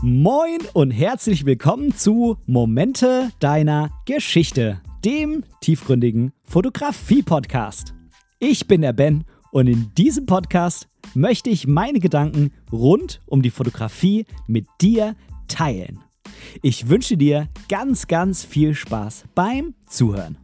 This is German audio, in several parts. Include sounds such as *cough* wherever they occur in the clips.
Moin und herzlich willkommen zu Momente deiner Geschichte, dem tiefgründigen Fotografie-Podcast. Ich bin der Ben und in diesem Podcast möchte ich meine Gedanken rund um die Fotografie mit dir teilen. Ich wünsche dir ganz, ganz viel Spaß beim Zuhören.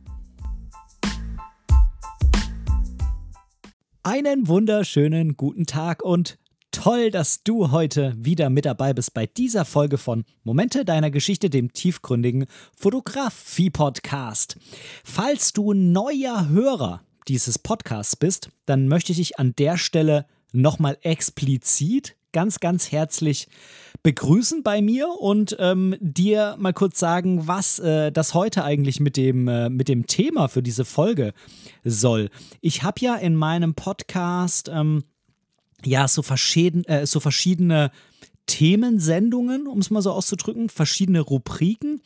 Einen wunderschönen guten Tag und Toll, dass du heute wieder mit dabei bist bei dieser Folge von Momente deiner Geschichte, dem tiefgründigen Fotografie-Podcast. Falls du neuer Hörer dieses Podcasts bist, dann möchte ich dich an der Stelle nochmal explizit ganz, ganz herzlich begrüßen bei mir und ähm, dir mal kurz sagen, was äh, das heute eigentlich mit dem, äh, mit dem Thema für diese Folge soll. Ich habe ja in meinem Podcast ähm, ja, so, verschieden, äh, so verschiedene Themensendungen, um es mal so auszudrücken, verschiedene Rubriken.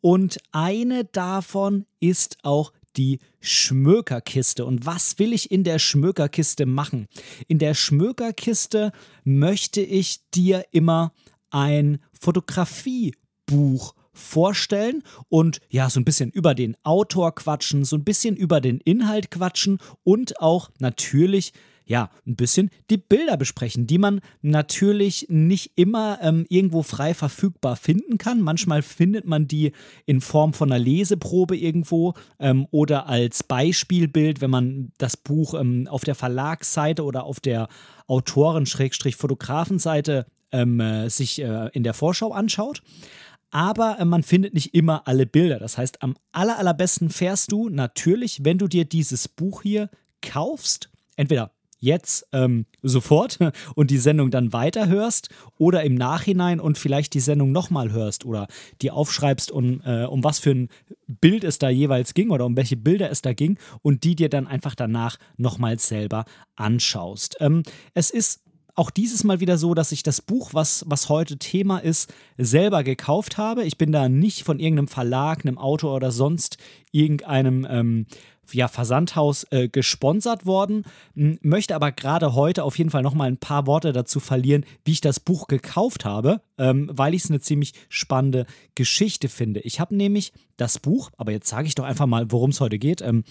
Und eine davon ist auch die Schmökerkiste. Und was will ich in der Schmökerkiste machen? In der Schmökerkiste möchte ich dir immer ein Fotografiebuch vorstellen und ja, so ein bisschen über den Autor quatschen, so ein bisschen über den Inhalt quatschen und auch natürlich ja, ein bisschen die Bilder besprechen, die man natürlich nicht immer ähm, irgendwo frei verfügbar finden kann. Manchmal findet man die in Form von einer Leseprobe irgendwo ähm, oder als Beispielbild, wenn man das Buch ähm, auf der Verlagsseite oder auf der Autoren-Fotografenseite ähm, äh, sich äh, in der Vorschau anschaut aber äh, man findet nicht immer alle Bilder. Das heißt, am aller, allerbesten fährst du natürlich, wenn du dir dieses Buch hier kaufst, entweder jetzt ähm, sofort *laughs* und die Sendung dann weiterhörst oder im Nachhinein und vielleicht die Sendung nochmal hörst oder die aufschreibst, um, äh, um was für ein Bild es da jeweils ging oder um welche Bilder es da ging und die dir dann einfach danach nochmals selber anschaust. Ähm, es ist auch dieses Mal wieder so, dass ich das Buch, was, was heute Thema ist, selber gekauft habe. Ich bin da nicht von irgendeinem Verlag, einem Autor oder sonst irgendeinem ähm, ja, Versandhaus äh, gesponsert worden, möchte aber gerade heute auf jeden Fall noch mal ein paar Worte dazu verlieren, wie ich das Buch gekauft habe, ähm, weil ich es eine ziemlich spannende Geschichte finde. Ich habe nämlich das Buch, aber jetzt sage ich doch einfach mal, worum es heute geht. Ähm,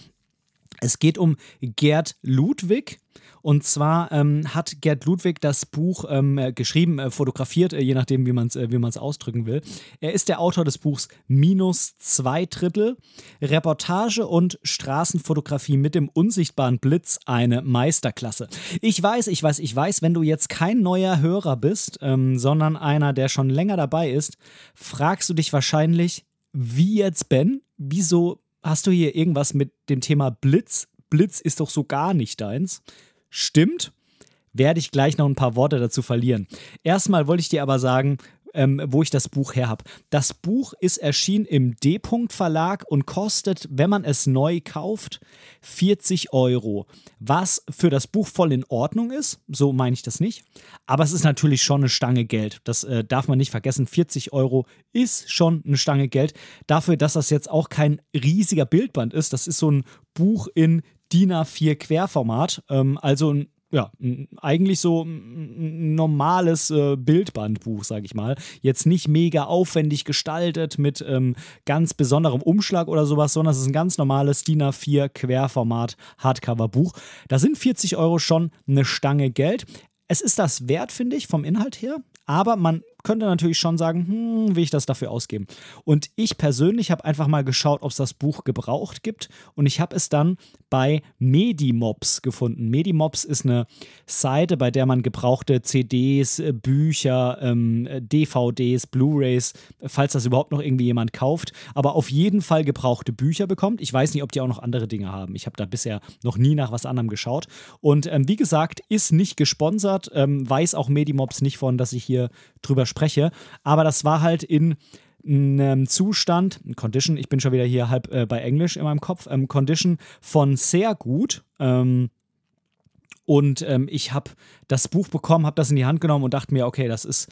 es geht um Gerd Ludwig. Und zwar ähm, hat Gerd Ludwig das Buch ähm, äh, geschrieben, äh, fotografiert, äh, je nachdem, wie man es äh, ausdrücken will. Er ist der Autor des Buchs Minus zwei Drittel, Reportage und Straßenfotografie mit dem unsichtbaren Blitz, eine Meisterklasse. Ich weiß, ich weiß, ich weiß, wenn du jetzt kein neuer Hörer bist, ähm, sondern einer, der schon länger dabei ist, fragst du dich wahrscheinlich, wie jetzt Ben? Wieso hast du hier irgendwas mit dem Thema Blitz? Blitz ist doch so gar nicht deins. Stimmt, werde ich gleich noch ein paar Worte dazu verlieren. Erstmal wollte ich dir aber sagen, ähm, wo ich das Buch her habe. Das Buch ist erschienen im D-Punkt Verlag und kostet, wenn man es neu kauft, 40 Euro. Was für das Buch voll in Ordnung ist, so meine ich das nicht. Aber es ist natürlich schon eine Stange Geld. Das äh, darf man nicht vergessen. 40 Euro ist schon eine Stange Geld. Dafür, dass das jetzt auch kein riesiger Bildband ist. Das ist so ein Buch in DIN A4 Querformat. Ähm, also ein ja, eigentlich so ein normales äh, Bildbandbuch, sag ich mal. Jetzt nicht mega aufwendig gestaltet mit ähm, ganz besonderem Umschlag oder sowas, sondern es ist ein ganz normales DIN A4 Querformat Hardcover-Buch. Da sind 40 Euro schon eine Stange Geld. Es ist das wert, finde ich, vom Inhalt her. Aber man könnte natürlich schon sagen, hm, will ich das dafür ausgeben? Und ich persönlich habe einfach mal geschaut, ob es das Buch gebraucht gibt und ich habe es dann bei Medimobs gefunden. Medimobs ist eine Seite, bei der man gebrauchte CDs, äh, Bücher, ähm, DVDs, Blu-rays, falls das überhaupt noch irgendwie jemand kauft, aber auf jeden Fall gebrauchte Bücher bekommt. Ich weiß nicht, ob die auch noch andere Dinge haben. Ich habe da bisher noch nie nach was anderem geschaut. Und ähm, wie gesagt, ist nicht gesponsert, ähm, weiß auch Medimobs nicht von, dass ich hier drüber spreche. Aber das war halt in einem Zustand, Condition, ich bin schon wieder hier halb äh, bei Englisch in meinem Kopf, ähm, Condition von sehr gut. Ähm, und ähm, ich habe das Buch bekommen, habe das in die Hand genommen und dachte mir, okay, das ist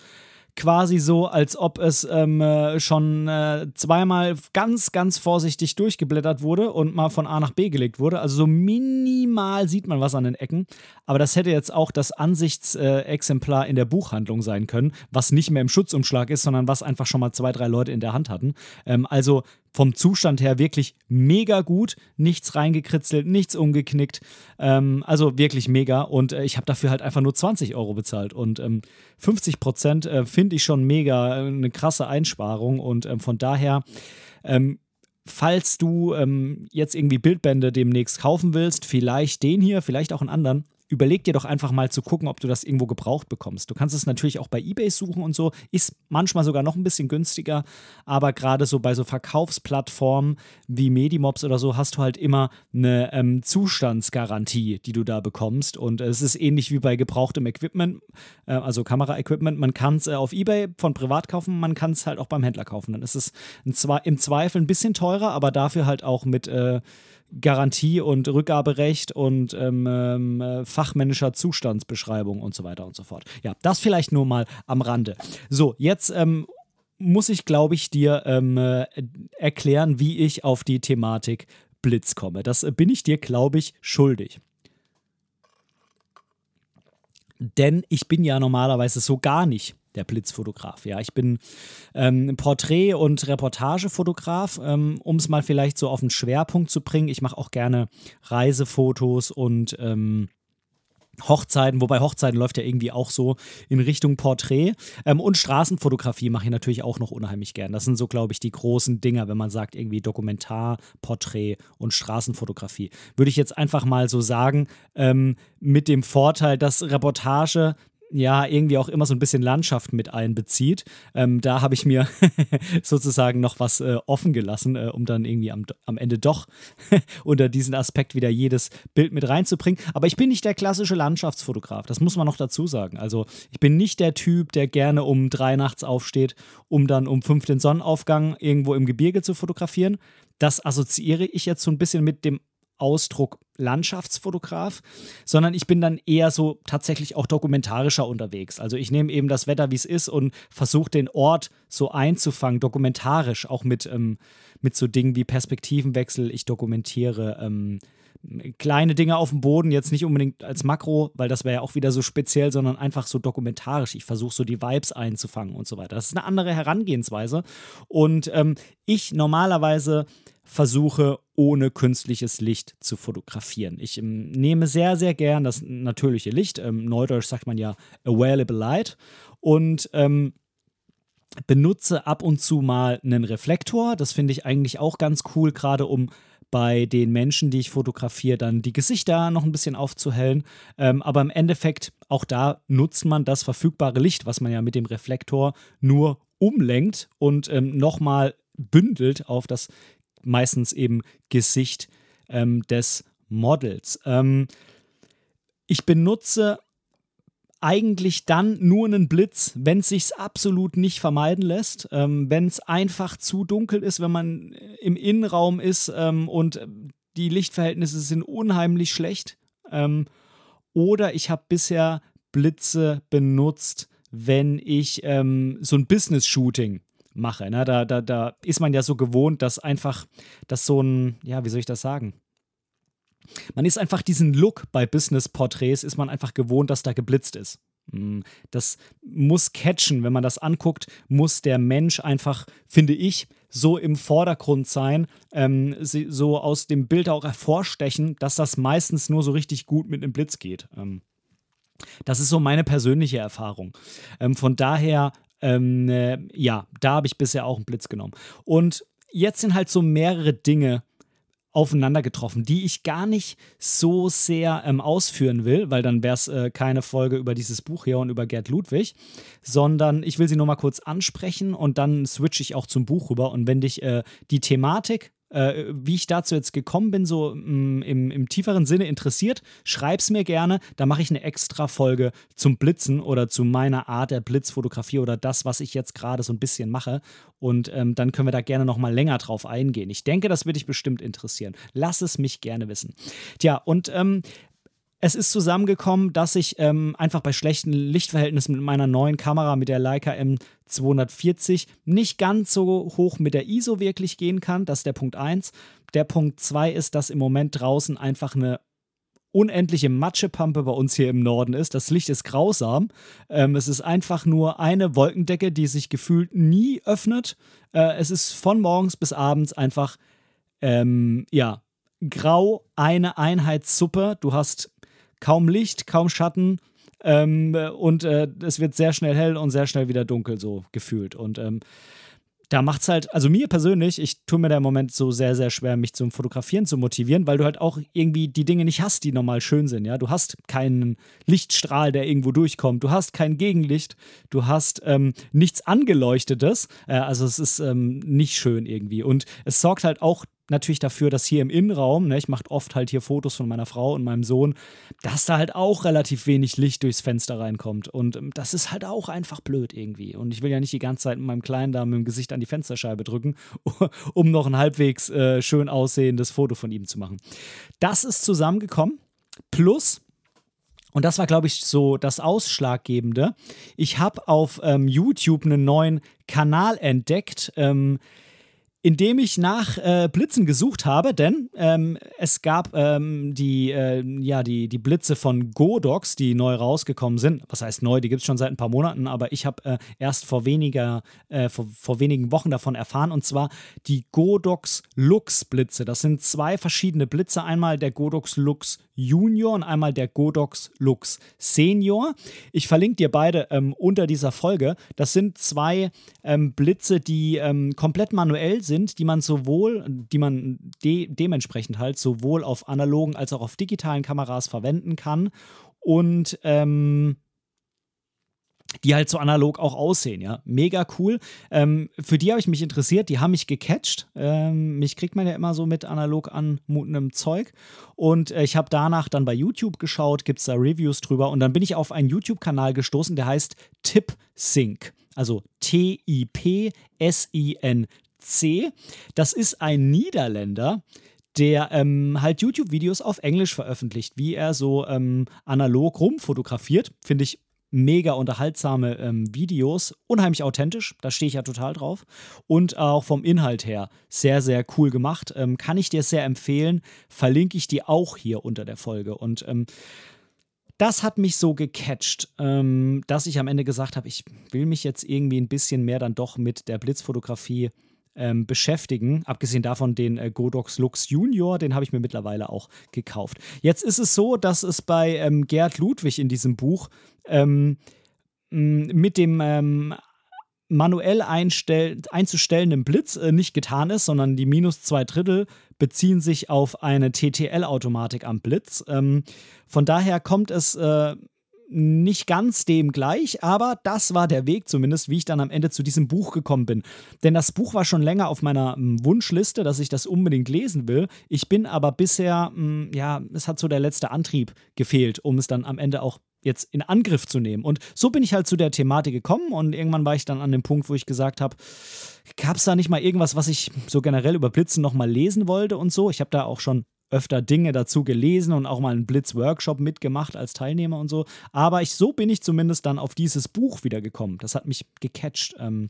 quasi so, als ob es ähm, äh, schon äh, zweimal ganz, ganz vorsichtig durchgeblättert wurde und mal von A nach B gelegt wurde. Also so minimal sieht man was an den Ecken. Aber das hätte jetzt auch das Ansichtsexemplar in der Buchhandlung sein können, was nicht mehr im Schutzumschlag ist, sondern was einfach schon mal zwei, drei Leute in der Hand hatten. Ähm, also vom Zustand her wirklich mega gut. Nichts reingekritzelt, nichts umgeknickt. Ähm, also wirklich mega. Und äh, ich habe dafür halt einfach nur 20 Euro bezahlt. Und ähm, 50 Prozent äh, finde ich schon mega äh, eine krasse Einsparung. Und ähm, von daher ähm, falls du ähm, jetzt irgendwie Bildbände demnächst kaufen willst, vielleicht den hier, vielleicht auch einen anderen, überleg dir doch einfach mal zu gucken, ob du das irgendwo gebraucht bekommst. Du kannst es natürlich auch bei eBay suchen und so, ist manchmal sogar noch ein bisschen günstiger, aber gerade so bei so Verkaufsplattformen wie Medimobs oder so hast du halt immer eine ähm, Zustandsgarantie, die du da bekommst und es ist ähnlich wie bei gebrauchtem Equipment, äh, also Kameraequipment. Man kann es äh, auf eBay von privat kaufen, man kann es halt auch beim Händler kaufen. Dann ist es im Zweifel ein bisschen teurer, aber dafür halt auch mit äh, Garantie und Rückgaberecht und ähm, ähm, äh, fachmännischer Zustandsbeschreibung und so weiter und so fort. Ja, das vielleicht nur mal am Rande. So, jetzt ähm, muss ich, glaube ich, dir ähm, äh, erklären, wie ich auf die Thematik Blitz komme. Das äh, bin ich dir, glaube ich, schuldig. Denn ich bin ja normalerweise so gar nicht der Blitzfotograf. Ja, ich bin ähm, Porträt- und Reportagefotograf, ähm, um es mal vielleicht so auf den Schwerpunkt zu bringen. Ich mache auch gerne Reisefotos und ähm, Hochzeiten, wobei Hochzeiten läuft ja irgendwie auch so in Richtung Porträt. Ähm, und Straßenfotografie mache ich natürlich auch noch unheimlich gern. Das sind so, glaube ich, die großen Dinger, wenn man sagt, irgendwie Dokumentar, Porträt und Straßenfotografie. Würde ich jetzt einfach mal so sagen, ähm, mit dem Vorteil, dass Reportage ja irgendwie auch immer so ein bisschen Landschaft mit einbezieht. Ähm, da habe ich mir *laughs* sozusagen noch was äh, offen gelassen, äh, um dann irgendwie am, am Ende doch *laughs* unter diesen Aspekt wieder jedes Bild mit reinzubringen. Aber ich bin nicht der klassische Landschaftsfotograf, das muss man noch dazu sagen. Also ich bin nicht der Typ, der gerne um drei nachts aufsteht, um dann um fünf den Sonnenaufgang irgendwo im Gebirge zu fotografieren. Das assoziiere ich jetzt so ein bisschen mit dem Ausdruck Landschaftsfotograf, sondern ich bin dann eher so tatsächlich auch dokumentarischer unterwegs. Also ich nehme eben das Wetter, wie es ist und versuche den Ort so einzufangen, dokumentarisch, auch mit, ähm, mit so Dingen wie Perspektivenwechsel. Ich dokumentiere ähm, kleine Dinge auf dem Boden, jetzt nicht unbedingt als Makro, weil das wäre ja auch wieder so speziell, sondern einfach so dokumentarisch. Ich versuche so die Vibes einzufangen und so weiter. Das ist eine andere Herangehensweise. Und ähm, ich normalerweise versuche, ohne künstliches Licht zu fotografieren. Ich ähm, nehme sehr, sehr gern das natürliche Licht. Ähm, Neudeutsch sagt man ja available light. Und ähm, benutze ab und zu mal einen Reflektor. Das finde ich eigentlich auch ganz cool, gerade um bei den Menschen, die ich fotografiere, dann die Gesichter noch ein bisschen aufzuhellen. Ähm, aber im Endeffekt, auch da nutzt man das verfügbare Licht, was man ja mit dem Reflektor nur umlenkt und ähm, nochmal bündelt auf das meistens eben Gesicht ähm, des Models. Ähm, ich benutze eigentlich dann nur einen Blitz, wenn es sich absolut nicht vermeiden lässt, ähm, wenn es einfach zu dunkel ist, wenn man im Innenraum ist ähm, und die Lichtverhältnisse sind unheimlich schlecht. Ähm, oder ich habe bisher Blitze benutzt, wenn ich ähm, so ein Business-Shooting mache. Ne? Da, da, da ist man ja so gewohnt, dass einfach, dass so ein, ja, wie soll ich das sagen? Man ist einfach diesen Look bei Business-Porträts, ist man einfach gewohnt, dass da geblitzt ist. Mm, das muss catchen, wenn man das anguckt, muss der Mensch einfach, finde ich, so im Vordergrund sein, ähm, so aus dem Bild auch hervorstechen, dass das meistens nur so richtig gut mit einem Blitz geht. Ähm, das ist so meine persönliche Erfahrung. Ähm, von daher ähm, äh, ja, da habe ich bisher auch einen Blitz genommen. Und jetzt sind halt so mehrere Dinge aufeinander getroffen, die ich gar nicht so sehr ähm, ausführen will, weil dann wäre es äh, keine Folge über dieses Buch hier und über Gerd Ludwig, sondern ich will sie nur mal kurz ansprechen und dann switche ich auch zum Buch rüber. Und wenn dich äh, die Thematik äh, wie ich dazu jetzt gekommen bin, so mh, mm, im, im, tieferen Sinne interessiert, schreib's mir gerne. Da mache ich eine extra Folge zum Blitzen oder zu meiner Art der Blitzfotografie oder das, was ich jetzt gerade so ein bisschen mache. Und ähm, dann können wir da gerne nochmal länger drauf eingehen. Ich denke, das wird dich bestimmt interessieren. Lass es mich gerne wissen. Tja, und ähm, es ist zusammengekommen, dass ich ähm, einfach bei schlechten Lichtverhältnissen mit meiner neuen Kamera, mit der Leica M240, nicht ganz so hoch mit der ISO wirklich gehen kann. Das ist der Punkt 1. Der Punkt 2 ist, dass im Moment draußen einfach eine unendliche Matschepampe bei uns hier im Norden ist. Das Licht ist grausam. Ähm, es ist einfach nur eine Wolkendecke, die sich gefühlt nie öffnet. Äh, es ist von morgens bis abends einfach, ähm, ja, grau, eine Einheitssuppe. Du hast kaum Licht, kaum Schatten. Ähm, und äh, es wird sehr schnell hell und sehr schnell wieder dunkel, so gefühlt. Und ähm, da macht es halt, also mir persönlich, ich tue mir da im Moment so sehr, sehr schwer, mich zum Fotografieren zu motivieren, weil du halt auch irgendwie die Dinge nicht hast, die normal schön sind, ja. Du hast keinen Lichtstrahl, der irgendwo durchkommt, du hast kein Gegenlicht, du hast ähm, nichts Angeleuchtetes, äh, also es ist ähm, nicht schön irgendwie. Und es sorgt halt auch natürlich dafür, dass hier im Innenraum, ne, ich mache oft halt hier Fotos von meiner Frau und meinem Sohn, dass da halt auch relativ wenig Licht durchs Fenster reinkommt. Und ähm, das ist halt auch einfach blöd irgendwie. Und ich will ja nicht die ganze Zeit mit meinem Kleinen da mit dem Gesicht an die Fensterscheibe drücken, *laughs* um noch ein halbwegs äh, schön aussehendes Foto von ihm zu machen. Das ist zusammengekommen. Plus, und das war, glaube ich, so das Ausschlaggebende. Ich habe auf ähm, YouTube einen neuen Kanal entdeckt. Ähm, indem ich nach äh, Blitzen gesucht habe, denn ähm, es gab ähm, die, äh, ja, die, die Blitze von Godox, die neu rausgekommen sind. Was heißt neu? Die gibt es schon seit ein paar Monaten, aber ich habe äh, erst vor, weniger, äh, vor, vor wenigen Wochen davon erfahren und zwar die Godox Lux Blitze. Das sind zwei verschiedene Blitze. Einmal der Godox Lux Junior und einmal der Godox Lux Senior. Ich verlinke dir beide ähm, unter dieser Folge. Das sind zwei ähm, Blitze, die ähm, komplett manuell sind, die man sowohl, die man de dementsprechend halt sowohl auf analogen als auch auf digitalen Kameras verwenden kann. Und ähm, die halt so analog auch aussehen, ja. Mega cool. Ähm, für die habe ich mich interessiert, die haben mich gecatcht. Ähm, mich kriegt man ja immer so mit analog anmutendem Zeug. Und äh, ich habe danach dann bei YouTube geschaut, gibt es da Reviews drüber. Und dann bin ich auf einen YouTube-Kanal gestoßen, der heißt TipSync. Also T-I-P-S-I-N-C. Das ist ein Niederländer, der ähm, halt YouTube-Videos auf Englisch veröffentlicht, wie er so ähm, analog rumfotografiert. Finde ich mega unterhaltsame ähm, Videos, unheimlich authentisch, da stehe ich ja total drauf. Und auch vom Inhalt her sehr, sehr cool gemacht. Ähm, kann ich dir sehr empfehlen, verlinke ich dir auch hier unter der Folge. Und ähm, das hat mich so gecatcht, ähm, dass ich am Ende gesagt habe, ich will mich jetzt irgendwie ein bisschen mehr dann doch mit der Blitzfotografie ähm, beschäftigen. Abgesehen davon den äh, Godox Lux Junior, den habe ich mir mittlerweile auch gekauft. Jetzt ist es so, dass es bei ähm, Gerd Ludwig in diesem Buch ähm, mit dem ähm, manuell einzustellenden Blitz äh, nicht getan ist, sondern die minus zwei Drittel beziehen sich auf eine TTL-Automatik am Blitz. Ähm, von daher kommt es äh, nicht ganz dem gleich, aber das war der Weg zumindest, wie ich dann am Ende zu diesem Buch gekommen bin. Denn das Buch war schon länger auf meiner m, Wunschliste, dass ich das unbedingt lesen will. Ich bin aber bisher, m, ja, es hat so der letzte Antrieb gefehlt, um es dann am Ende auch jetzt in Angriff zu nehmen. Und so bin ich halt zu der Thematik gekommen und irgendwann war ich dann an dem Punkt, wo ich gesagt habe, gab es da nicht mal irgendwas, was ich so generell über Blitzen nochmal lesen wollte und so. Ich habe da auch schon öfter Dinge dazu gelesen und auch mal einen Blitz-Workshop mitgemacht als Teilnehmer und so. Aber ich, so bin ich zumindest dann auf dieses Buch wieder gekommen. Das hat mich gecatcht. Ähm,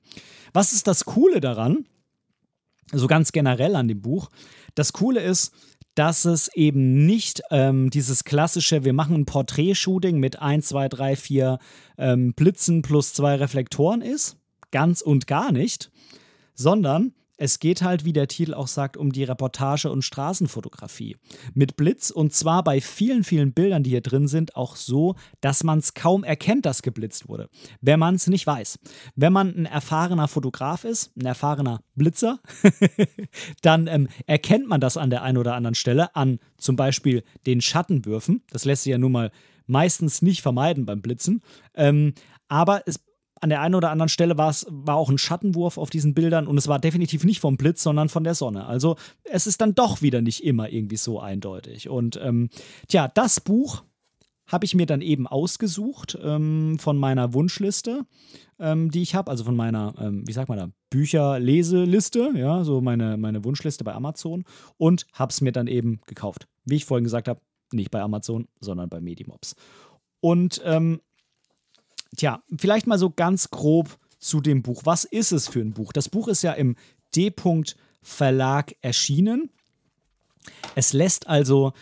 was ist das Coole daran? So ganz generell an dem Buch. Das Coole ist, dass es eben nicht ähm, dieses klassische, wir machen ein Porträt-Shooting mit 1, 2, 3, 4 ähm, Blitzen plus zwei Reflektoren ist. Ganz und gar nicht. Sondern es geht halt, wie der Titel auch sagt, um die Reportage und Straßenfotografie. Mit Blitz und zwar bei vielen, vielen Bildern, die hier drin sind, auch so, dass man es kaum erkennt, dass geblitzt wurde, wenn man es nicht weiß. Wenn man ein erfahrener Fotograf ist, ein erfahrener Blitzer, *laughs* dann ähm, erkennt man das an der einen oder anderen Stelle, an zum Beispiel den Schattenwürfen. Das lässt sich ja nun mal meistens nicht vermeiden beim Blitzen. Ähm, aber es an der einen oder anderen Stelle war es war auch ein Schattenwurf auf diesen Bildern und es war definitiv nicht vom Blitz, sondern von der Sonne. Also es ist dann doch wieder nicht immer irgendwie so eindeutig. Und ähm, tja, das Buch habe ich mir dann eben ausgesucht ähm, von meiner Wunschliste, ähm, die ich habe, also von meiner, ähm, wie sagt man da, Bücherleseliste, ja, so meine, meine Wunschliste bei Amazon und habe es mir dann eben gekauft. Wie ich vorhin gesagt habe, Nicht bei Amazon, sondern bei Medimobs. Und ähm, tja, vielleicht mal so ganz grob zu dem Buch. Was ist es für ein Buch? Das Buch ist ja im D. Verlag erschienen. Es lässt also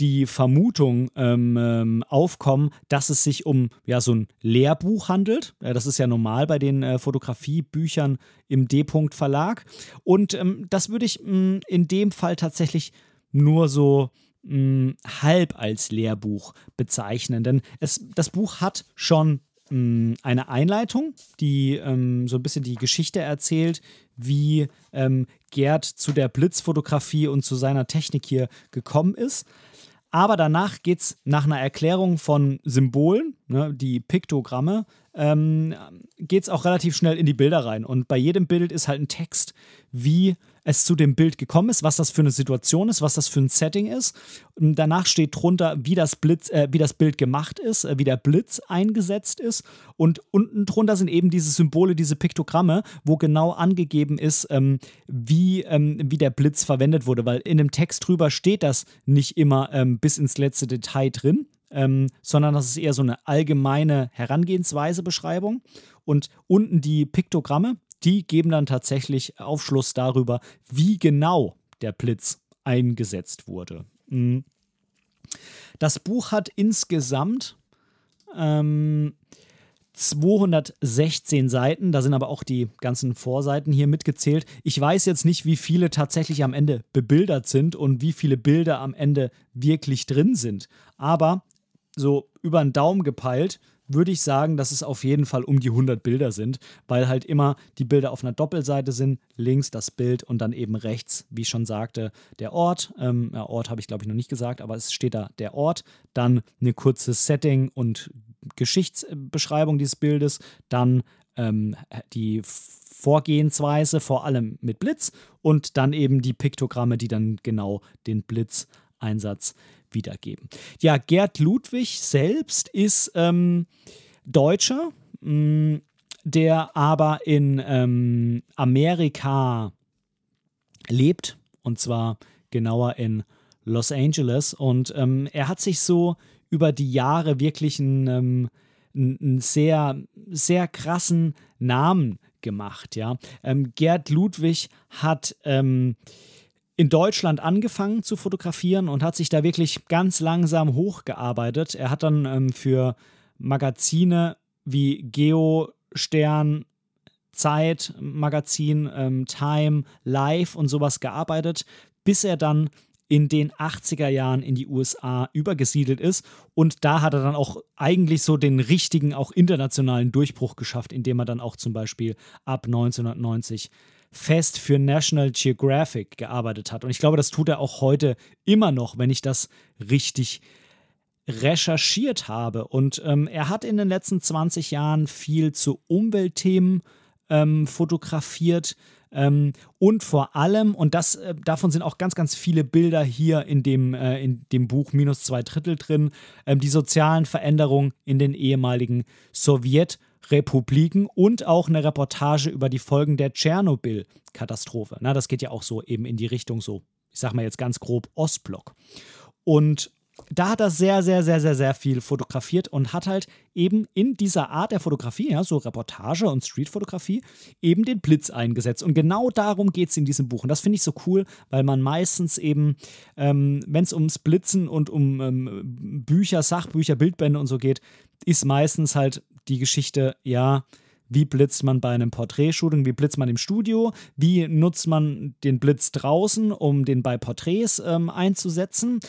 die Vermutung ähm, ähm, aufkommen, dass es sich um ja, so ein Lehrbuch handelt. Äh, das ist ja normal bei den äh, Fotografiebüchern im D-Punkt-Verlag. Und ähm, das würde ich mh, mm, in dem Fall tatsächlich nur so mh, mm, halb als Lehrbuch bezeichnen. Denn es, das Buch hat schon mh, mm, eine Einleitung, die ähm, so ein bisschen die Geschichte erzählt, wie ähm, Gerd zu der Blitzfotografie und zu seiner Technik hier gekommen ist. Aber danach geht es nach einer Erklärung von Symbolen, ne, die Piktogramme, ähm, geht es auch relativ schnell in die Bilder rein. Und bei jedem Bild ist halt ein Text, wie es zu dem Bild gekommen ist, was das für eine Situation ist, was das für ein Setting ist. Und danach steht drunter, wie das, Blitz, äh, wie das Bild gemacht ist, äh, wie der Blitz eingesetzt ist. Und unten drunter sind eben diese Symbole, diese Piktogramme, wo genau angegeben ist, ähm, wie, ähm, wie der Blitz verwendet wurde. Weil in dem Text drüber steht das nicht immer ähm, bis ins letzte Detail drin. Ähm, sondern das ist eher so eine allgemeine Herangehensweise, Beschreibung. Und unten die Piktogramme, die geben dann tatsächlich Aufschluss darüber, wie genau der Blitz eingesetzt wurde. Mhm. Das Buch hat insgesamt ähm, 216 Seiten, da sind aber auch die ganzen Vorseiten hier mitgezählt. Ich weiß jetzt nicht, wie viele tatsächlich am Ende bebildert sind und wie viele Bilder am Ende wirklich drin sind. Aber so über den Daumen gepeilt würde ich sagen, dass es auf jeden Fall um die 100 Bilder sind, weil halt immer die Bilder auf einer Doppelseite sind, links das Bild und dann eben rechts, wie ich schon sagte, der Ort. Ähm, ja, Ort habe ich glaube ich noch nicht gesagt, aber es steht da der Ort, dann eine kurze Setting und Geschichtsbeschreibung dieses Bildes, dann ähm, die Vorgehensweise, vor allem mit Blitz und dann eben die Piktogramme, die dann genau den Blitzeinsatz wiedergeben. Ja, Gerd Ludwig selbst ist ähm, Deutscher, mh, mm, der aber in ähm, Amerika lebt und zwar genauer in Los Angeles. Und ähm, er hat sich so über die Jahre wirklich einen, ähm, einen sehr, sehr krassen Namen gemacht. Ja? Ähm, Gerd Ludwig hat ähm, in Deutschland angefangen zu fotografieren und hat sich da wirklich ganz langsam hochgearbeitet. Er hat dann ähm, für Magazine wie Geo, Stern, Zeit, Magazin, ähm, Time, Live und sowas gearbeitet, bis er dann in den 80er Jahren in die USA übergesiedelt ist. Und da hat er dann auch eigentlich so den richtigen, auch internationalen Durchbruch geschafft, indem er dann auch zum Beispiel ab 1990 fest für National Geographic gearbeitet hat. Und ich glaube, das tut er auch heute immer noch, wenn ich das richtig recherchiert habe. Und ähm, er hat in den letzten 20 Jahren viel zu Umweltthemen ähm, fotografiert. Ähm, und vor allem, und das, äh, davon sind auch ganz, ganz viele Bilder hier in dem, äh, in dem Buch Minus zwei Drittel drin, ähm, die sozialen Veränderungen in den ehemaligen Sowjetunion. Republiken und auch eine Reportage über die Folgen der Tschernobyl-Katastrophe. Na, das geht ja auch so eben in die Richtung so, ich sag mal jetzt ganz grob Ostblock. Und da hat er sehr, sehr, sehr, sehr, sehr viel fotografiert und hat halt eben in dieser Art der Fotografie, ja, so Reportage und Streetfotografie, eben den Blitz eingesetzt. Und genau darum geht es in diesem Buch. Und das finde ich so cool, weil man meistens eben, ähm, wenn es ums Blitzen und um ähm, Bücher, Sachbücher, Bildbände und so geht, ist meistens halt die Geschichte, ja, wie blitzt man bei einem Porträtshooting, wie blitzt man im Studio, wie nutzt man den Blitz draußen, um den bei Porträts ähm, einzusetzen.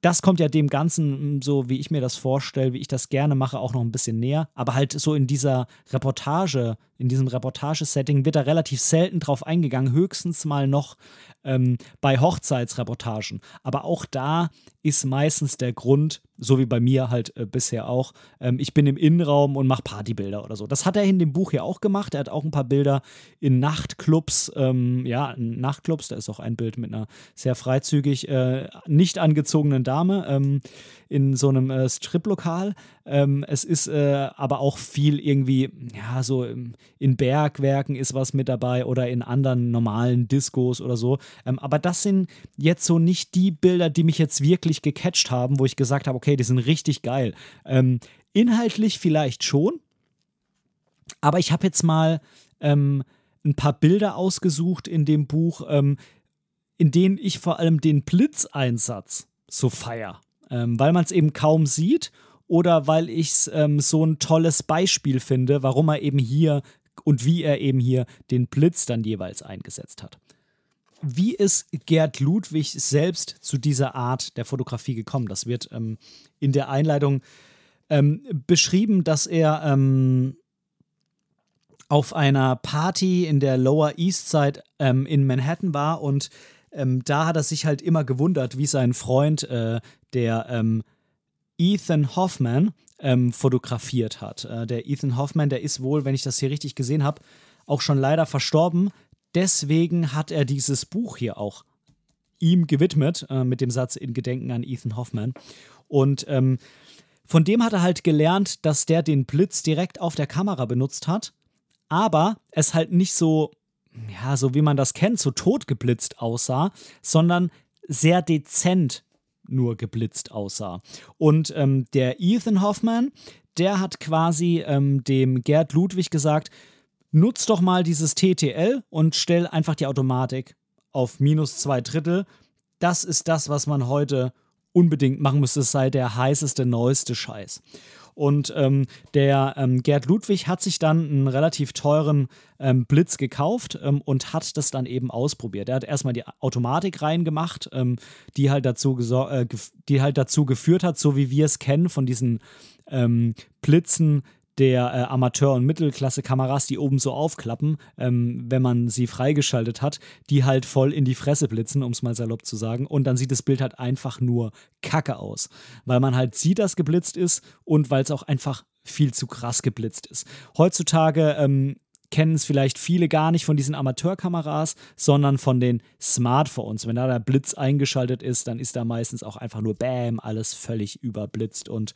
Das kommt ja dem Ganzen, so wie ich mir das vorstelle, wie ich das gerne mache, auch noch ein bisschen näher. Aber halt so in dieser Reportage, in diesem Reportagesetting wird da relativ selten drauf eingegangen, höchstens mal noch ähm, bei Hochzeitsreportagen. Aber auch da ist meistens der Grund, so wie bei mir halt äh, bisher auch, ähm, ich bin im Innenraum und mache Partybilder oder so. Das hat er in dem Buch ja auch gemacht. Er hat auch ein paar Bilder in Nachtclubs, ähm, ja, in Nachtclubs, da ist auch ein Bild mit einer sehr freizügig äh, nicht angezogenen Dame ähm, in so einem äh, Striplokal. Ähm, es ist äh, aber auch viel irgendwie, ja, so im in Bergwerken ist was mit dabei oder in anderen normalen Discos oder so. Ähm, aber das sind jetzt so nicht die Bilder, die mich jetzt wirklich gecatcht haben, wo ich gesagt habe, okay, die sind richtig geil. Ähm, inhaltlich vielleicht schon, aber ich habe jetzt mal ähm, ein paar Bilder ausgesucht in dem Buch, ähm, in denen ich vor allem den Blitzeinsatz so feier, ähm, weil man es eben kaum sieht oder weil ich es ähm, so ein tolles Beispiel finde, warum er eben hier und wie er eben hier den Blitz dann jeweils eingesetzt hat. Wie ist Gerd Ludwig selbst zu dieser Art der Fotografie gekommen? Das wird ähm, in der Einleitung ähm, beschrieben, dass er ähm, auf einer Party in der Lower East Side ähm, in Manhattan war und ähm, da hat er sich halt immer gewundert, wie sein Freund, äh, der ähm, Ethan Hoffman, ähm, fotografiert hat. Äh, der Ethan Hoffman, der ist wohl, wenn ich das hier richtig gesehen habe, auch schon leider verstorben. Deswegen hat er dieses Buch hier auch ihm gewidmet, äh, mit dem Satz in Gedenken an Ethan Hoffman. Und ähm, von dem hat er halt gelernt, dass der den Blitz direkt auf der Kamera benutzt hat aber es halt nicht so, ja, so wie man das kennt, so tot geblitzt aussah, sondern sehr dezent nur geblitzt aussah. Und ähm, der Ethan Hoffman, der hat quasi ähm, dem Gerd Ludwig gesagt, nutz doch mal dieses TTL und stell einfach die Automatik auf minus zwei Drittel. Das ist das, was man heute unbedingt machen müsste. Es sei der heißeste, neueste Scheiß. Und ähm, der ähm, Gerd Ludwig hat sich dann einen relativ teuren ähm, Blitz gekauft ähm, und hat das dann eben ausprobiert. Er hat erstmal die Automatik reingemacht, ähm, die, halt dazu äh, die halt dazu geführt hat, so wie wir es kennen von diesen ähm, Blitzen, der äh, Amateur- und Mittelklasse-Kameras, die oben so aufklappen, ähm, wenn man sie freigeschaltet hat, die halt voll in die Fresse blitzen, um es mal salopp zu sagen. Und dann sieht das Bild halt einfach nur kacke aus, weil man halt sieht, dass geblitzt ist und weil es auch einfach viel zu krass geblitzt ist. Heutzutage ähm, kennen es vielleicht viele gar nicht von diesen Amateurkameras, sondern von den Smartphones. Wenn da der Blitz eingeschaltet ist, dann ist da meistens auch einfach nur Bam, alles völlig überblitzt. Und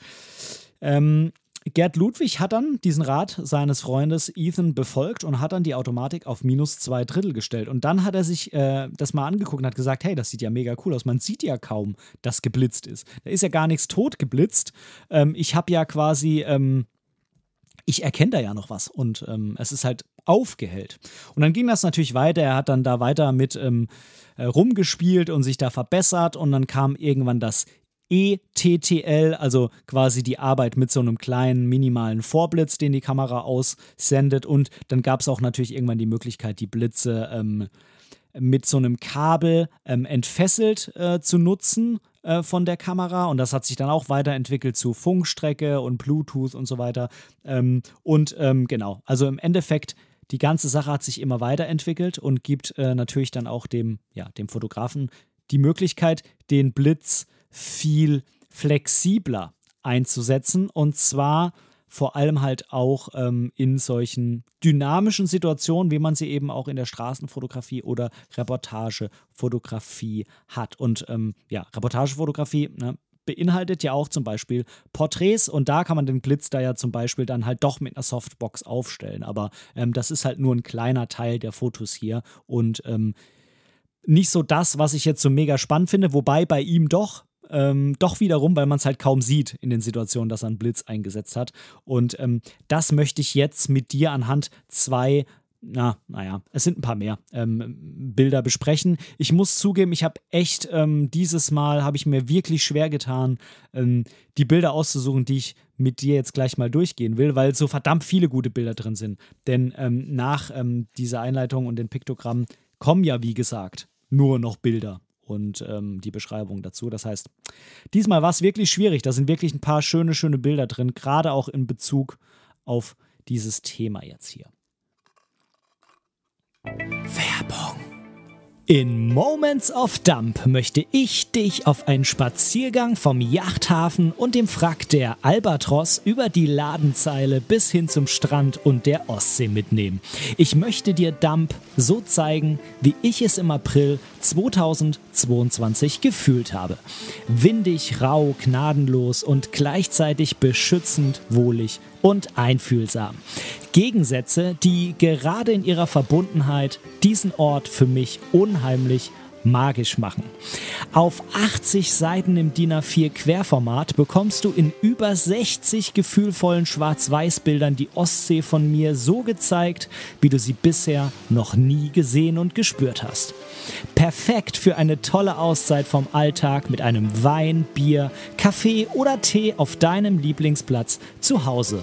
ähm, Gerd Ludwig hat dann diesen Rat seines Freundes Ethan befolgt und hat dann die Automatik auf minus zwei Drittel gestellt. Und dann hat er sich äh, das mal angeguckt und hat gesagt, hey, das sieht ja mega cool aus. Man sieht ja kaum, dass geblitzt ist. Da ist ja gar nichts tot geblitzt. Ähm, ich habe ja quasi, ähm, ich erkenne da ja noch was und ähm, es ist halt aufgehellt. Und dann ging das natürlich weiter. Er hat dann da weiter mit ähm, äh, rumgespielt und sich da verbessert und dann kam irgendwann das ETTL, also quasi die Arbeit mit so einem kleinen minimalen Vorblitz, den die Kamera aussendet. Und dann gab es auch natürlich irgendwann die Möglichkeit, die Blitze ähm, mit so einem Kabel ähm, entfesselt äh, zu nutzen äh, von der Kamera. Und das hat sich dann auch weiterentwickelt zu Funkstrecke und Bluetooth und so weiter. Ähm, und ähm, genau, also im Endeffekt die ganze Sache hat sich immer weiterentwickelt und gibt äh, natürlich dann auch dem, ja, dem Fotografen die Möglichkeit, den Blitz viel flexibler einzusetzen und zwar vor allem halt auch ähm, in solchen dynamischen Situationen, wie man sie eben auch in der Straßenfotografie oder Reportagefotografie hat. Und ähm, ja, Reportagefotografie ne, beinhaltet ja auch zum Beispiel Porträts und da kann man den Blitz da ja zum Beispiel dann halt doch mit einer Softbox aufstellen. Aber ähm, das ist halt nur ein kleiner Teil der Fotos hier und ähm, nicht so das, was ich jetzt so mega spannend finde, wobei bei ihm doch, ähm, doch wiederum, weil man es halt kaum sieht in den Situationen, dass er einen Blitz eingesetzt hat. Und ähm, das möchte ich jetzt mit dir anhand zwei na, naja, es sind ein paar mehr ähm, Bilder besprechen. Ich muss zugeben, ich habe echt ähm, dieses Mal habe ich mir wirklich schwer getan, ähm, die Bilder auszusuchen, die ich mit dir jetzt gleich mal durchgehen will, weil so verdammt viele gute Bilder drin sind. Denn ähm, nach ähm, dieser Einleitung und den Piktogrammen kommen ja, wie gesagt, nur noch Bilder und ähm, die Beschreibung dazu. Das heißt, diesmal war es wirklich schwierig. Da sind wirklich ein paar schöne, schöne Bilder drin, gerade auch in Bezug auf dieses Thema jetzt hier. Werbung. In Moments of Dump möchte ich dich auf einen Spaziergang vom Yachthafen und dem Frack der Albatros über die Ladenzeile bis hin zum Strand und der Ostsee mitnehmen. Ich möchte dir Dump so zeigen, wie ich es im April 2022 gefühlt habe. Windig, rau, gnadenlos und gleichzeitig beschützend, wohlig und einfühlsam. Gegensätze, die gerade in ihrer Verbundenheit diesen Ort für mich unheimlich magisch machen. Auf 80 Seiten im DIN A4 Querformat bekommst du in über 60 gefühlvollen Schwarz-Weiß-Bildern die Ostsee von mir so gezeigt, wie du sie bisher noch nie gesehen und gespürt hast. Perfekt für eine tolle Auszeit vom Alltag mit einem Wein, Bier, Kaffee oder Tee auf deinem Lieblingsplatz zu Hause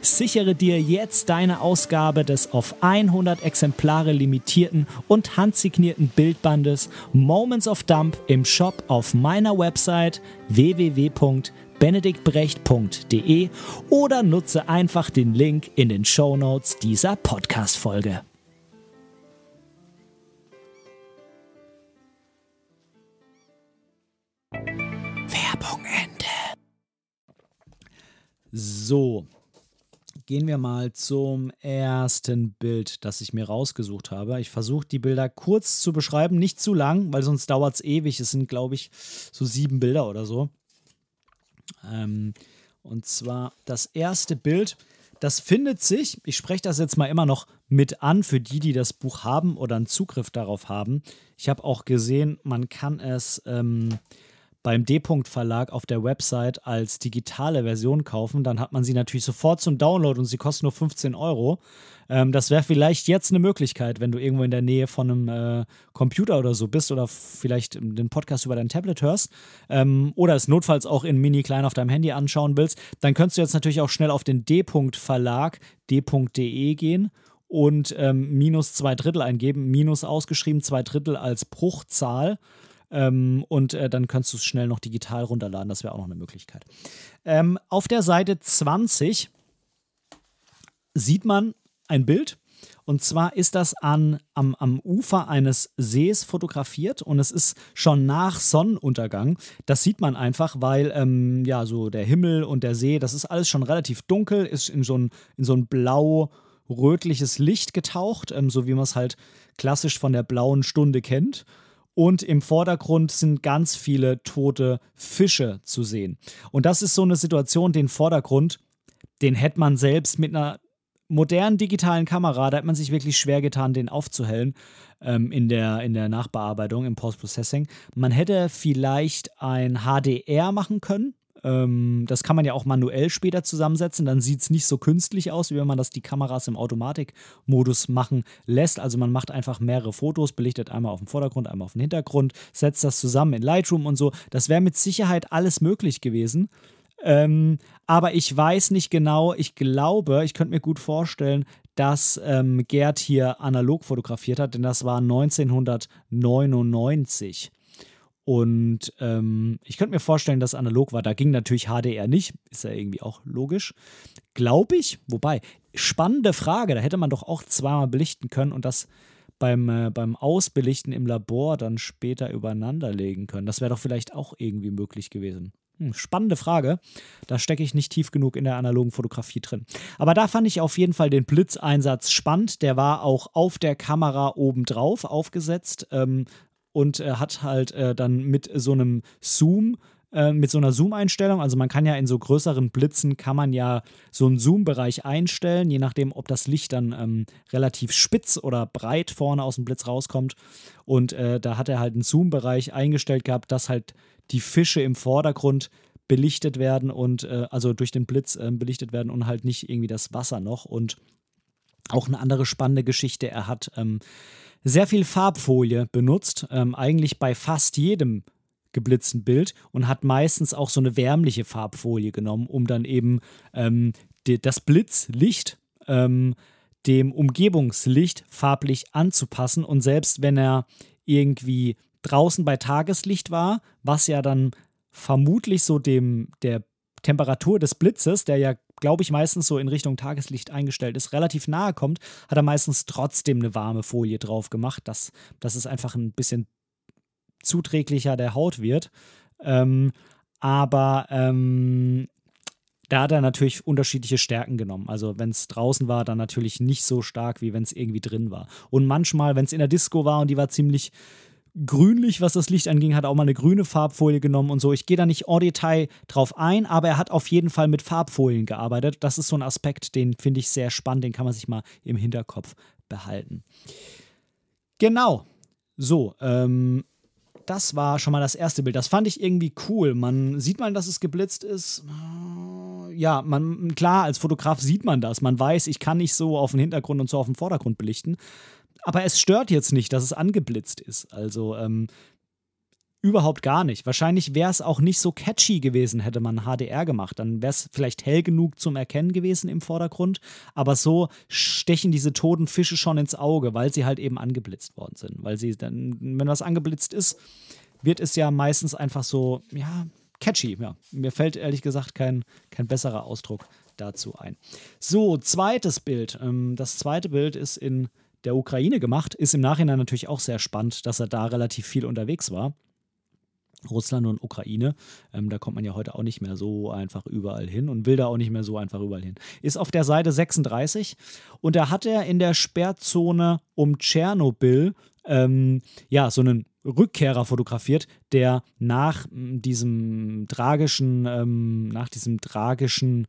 Sichere dir jetzt deine Ausgabe des auf 100 Exemplare limitierten und handsignierten Bildbandes Moments of Dump im Shop auf meiner Website www.benediktbrecht.de oder nutze einfach den Link in den Show Notes dieser Podcast-Folge. Werbung Ende. So, gehen wir mal zum ersten Bild, das ich mir rausgesucht habe. Ich versuche die Bilder kurz zu beschreiben, nicht zu lang, weil sonst dauert es ewig. Es sind, glaube ich, so sieben Bilder oder so. Ähm, und zwar das erste Bild, das findet sich, ich spreche das jetzt mal immer noch mit an für die, die das Buch haben oder einen Zugriff darauf haben. Ich habe auch gesehen, man kann es ähm, beim D-Punkt Verlag auf der Website als digitale Version kaufen, dann hat man sie natürlich sofort zum Download und sie kosten nur 15 Euro. Ähm, das wäre vielleicht jetzt eine Möglichkeit, wenn du irgendwo in der Nähe von einem äh, Computer oder so bist oder vielleicht den Podcast über dein Tablet hörst ähm, oder es notfalls auch in mini klein auf deinem Handy anschauen willst, dann könntest du jetzt natürlich auch schnell auf den D-Punkt Verlag d.de gehen und ähm, minus zwei Drittel eingeben, minus ausgeschrieben, zwei Drittel als Bruchzahl. Ähm, und äh, dann kannst du es schnell noch digital runterladen. Das wäre auch noch eine Möglichkeit. Ähm, auf der Seite 20 sieht man ein Bild. Und zwar ist das an, am, am Ufer eines Sees fotografiert und es ist schon nach Sonnenuntergang. Das sieht man einfach, weil ähm, ja, so der Himmel und der See, das ist alles schon relativ dunkel, ist in so ein, in so ein blau-rötliches Licht getaucht, ähm, so wie man es halt klassisch von der blauen Stunde kennt und im Vordergrund sind ganz viele tote Fische zu sehen. Und das ist so eine Situation, den Vordergrund, den hätte man selbst mit einer modernen digitalen Kamera, da hat man sich wirklich schwer getan, den aufzuhellen ähm, in, der, in der Nachbearbeitung, im Post-Processing. Man hätte vielleicht ein HDR machen können, ähm, das kann man ja auch manuell später zusammensetzen. Dann sieht es nicht so künstlich aus, wie wenn man das die Kameras im Automatikmodus machen lässt. Also man macht einfach mehrere Fotos, belichtet einmal auf dem Vordergrund, einmal auf dem Hintergrund, setzt das zusammen in Lightroom und so. Das wäre mit Sicherheit alles möglich gewesen. Ähm, aber ich weiß nicht genau, ich glaube, ich könnte mir gut vorstellen, dass ähm, Gerd hier analog fotografiert hat, denn das war 1999. Und ähm, ich könnte mir vorstellen, dass analog war. Da ging natürlich HDR nicht. Ist ja irgendwie auch logisch. Glaube ich. Wobei, spannende Frage. Da hätte man doch auch zweimal belichten können und das beim, äh, beim Ausbelichten im Labor dann später übereinander legen können. Das wäre doch vielleicht auch irgendwie möglich gewesen. Hm, spannende Frage. Da stecke ich nicht tief genug in der analogen Fotografie drin. Aber da fand ich auf jeden Fall den Blitzeinsatz spannend. Der war auch auf der Kamera obendrauf aufgesetzt. Ähm, und äh, hat halt äh, dann mit so einem Zoom äh, mit so einer Zoom-Einstellung. Also man kann ja in so größeren Blitzen, kann man ja so einen Zoom-Bereich einstellen, je nachdem, ob das Licht dann ähm, relativ spitz oder breit vorne aus dem Blitz rauskommt. Und äh, da hat er halt einen Zoom-Bereich eingestellt gehabt, dass halt die Fische im Vordergrund belichtet werden und äh, also durch den Blitz äh, belichtet werden und halt nicht irgendwie das Wasser noch. Und auch eine andere spannende Geschichte, er hat ähm, sehr viel Farbfolie benutzt, ähm, eigentlich bei fast jedem geblitzten Bild und hat meistens auch so eine wärmliche Farbfolie genommen, um dann eben ähm, das Blitzlicht ähm, dem Umgebungslicht farblich anzupassen. Und selbst wenn er irgendwie draußen bei Tageslicht war, was ja dann vermutlich so dem der Temperatur des Blitzes, der ja glaube ich, meistens so in Richtung Tageslicht eingestellt ist, relativ nahe kommt, hat er meistens trotzdem eine warme Folie drauf gemacht, dass, dass es einfach ein bisschen zuträglicher der Haut wird. Ähm, aber ähm, da hat er natürlich unterschiedliche Stärken genommen. Also wenn es draußen war, dann natürlich nicht so stark, wie wenn es irgendwie drin war. Und manchmal, wenn es in der Disco war und die war ziemlich grünlich, was das Licht anging, hat auch mal eine grüne Farbfolie genommen und so. Ich gehe da nicht en Detail drauf ein, aber er hat auf jeden Fall mit Farbfolien gearbeitet. Das ist so ein Aspekt, den finde ich sehr spannend, den kann man sich mal im Hinterkopf behalten. Genau. So, ähm, das war schon mal das erste Bild. Das fand ich irgendwie cool. Man sieht mal, dass es geblitzt ist. Ja, man, klar, als Fotograf sieht man das. Man weiß, ich kann nicht so auf den Hintergrund und so auf den Vordergrund belichten. Aber es stört jetzt nicht, dass es angeblitzt ist. Also ähm, überhaupt gar nicht. Wahrscheinlich wäre es auch nicht so catchy gewesen, hätte man HDR gemacht. Dann wäre es vielleicht hell genug zum Erkennen gewesen im Vordergrund. Aber so stechen diese toten Fische schon ins Auge, weil sie halt eben angeblitzt worden sind. Weil sie dann, wenn was angeblitzt ist, wird es ja meistens einfach so, ja, catchy. Ja. Mir fällt ehrlich gesagt kein, kein besserer Ausdruck dazu ein. So, zweites Bild. Ähm, das zweite Bild ist in der Ukraine gemacht. Ist im Nachhinein natürlich auch sehr spannend, dass er da relativ viel unterwegs war. Russland und Ukraine. Ähm, da kommt man ja heute auch nicht mehr so einfach überall hin und will da auch nicht mehr so einfach überall hin. Ist auf der Seite 36 und da hat er in der Sperrzone um Tschernobyl ähm, ja so einen Rückkehrer fotografiert, der nach diesem tragischen, ähm, nach diesem tragischen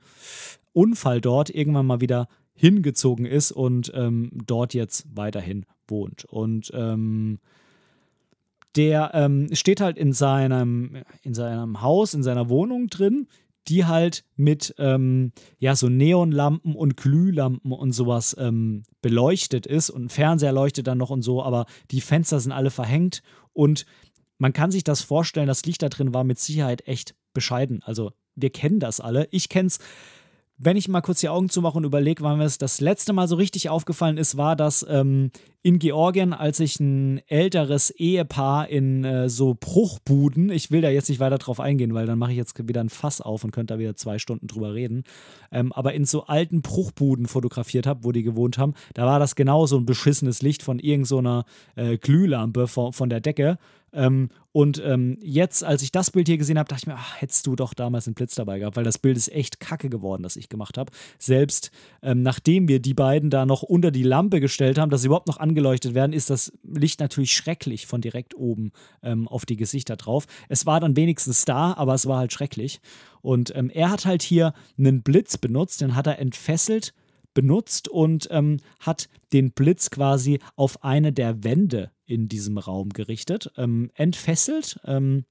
Unfall dort irgendwann mal wieder hingezogen ist und ähm, dort jetzt weiterhin wohnt. Und ähm, der ähm, steht halt in seinem, in seinem Haus, in seiner Wohnung drin, die halt mit ähm, ja, so Neonlampen und Glühlampen und sowas ähm, beleuchtet ist und ein Fernseher leuchtet dann noch und so, aber die Fenster sind alle verhängt und man kann sich das vorstellen, das Licht da drin war mit Sicherheit echt bescheiden. Also wir kennen das alle. Ich kenne es wenn ich mal kurz die Augen zumache und überlege, wann mir das letzte Mal so richtig aufgefallen ist, war das ähm, in Georgien, als ich ein älteres Ehepaar in äh, so Bruchbuden, ich will da jetzt nicht weiter drauf eingehen, weil dann mache ich jetzt wieder ein Fass auf und könnte da wieder zwei Stunden drüber reden, ähm, aber in so alten Bruchbuden fotografiert habe, wo die gewohnt haben, da war das genau so ein beschissenes Licht von irgendeiner so äh, Glühlampe von, von der Decke ähm, und ähm, jetzt, als ich das Bild hier gesehen habe, dachte ich mir, ach, hättest du doch damals einen Blitz dabei gehabt, weil das Bild ist echt kacke geworden, das ich gemacht habe. Selbst ähm, nachdem wir die beiden da noch unter die Lampe gestellt haben, dass sie überhaupt noch angeleuchtet werden, ist das Licht natürlich schrecklich von direkt oben ähm, auf die Gesichter drauf. Es war dann wenigstens da, aber es war halt schrecklich. Und ähm, er hat halt hier einen Blitz benutzt, den hat er entfesselt benutzt und ähm, hat den Blitz quasi auf eine der Wände in diesem Raum gerichtet, ähm, entfesselt. Ähm,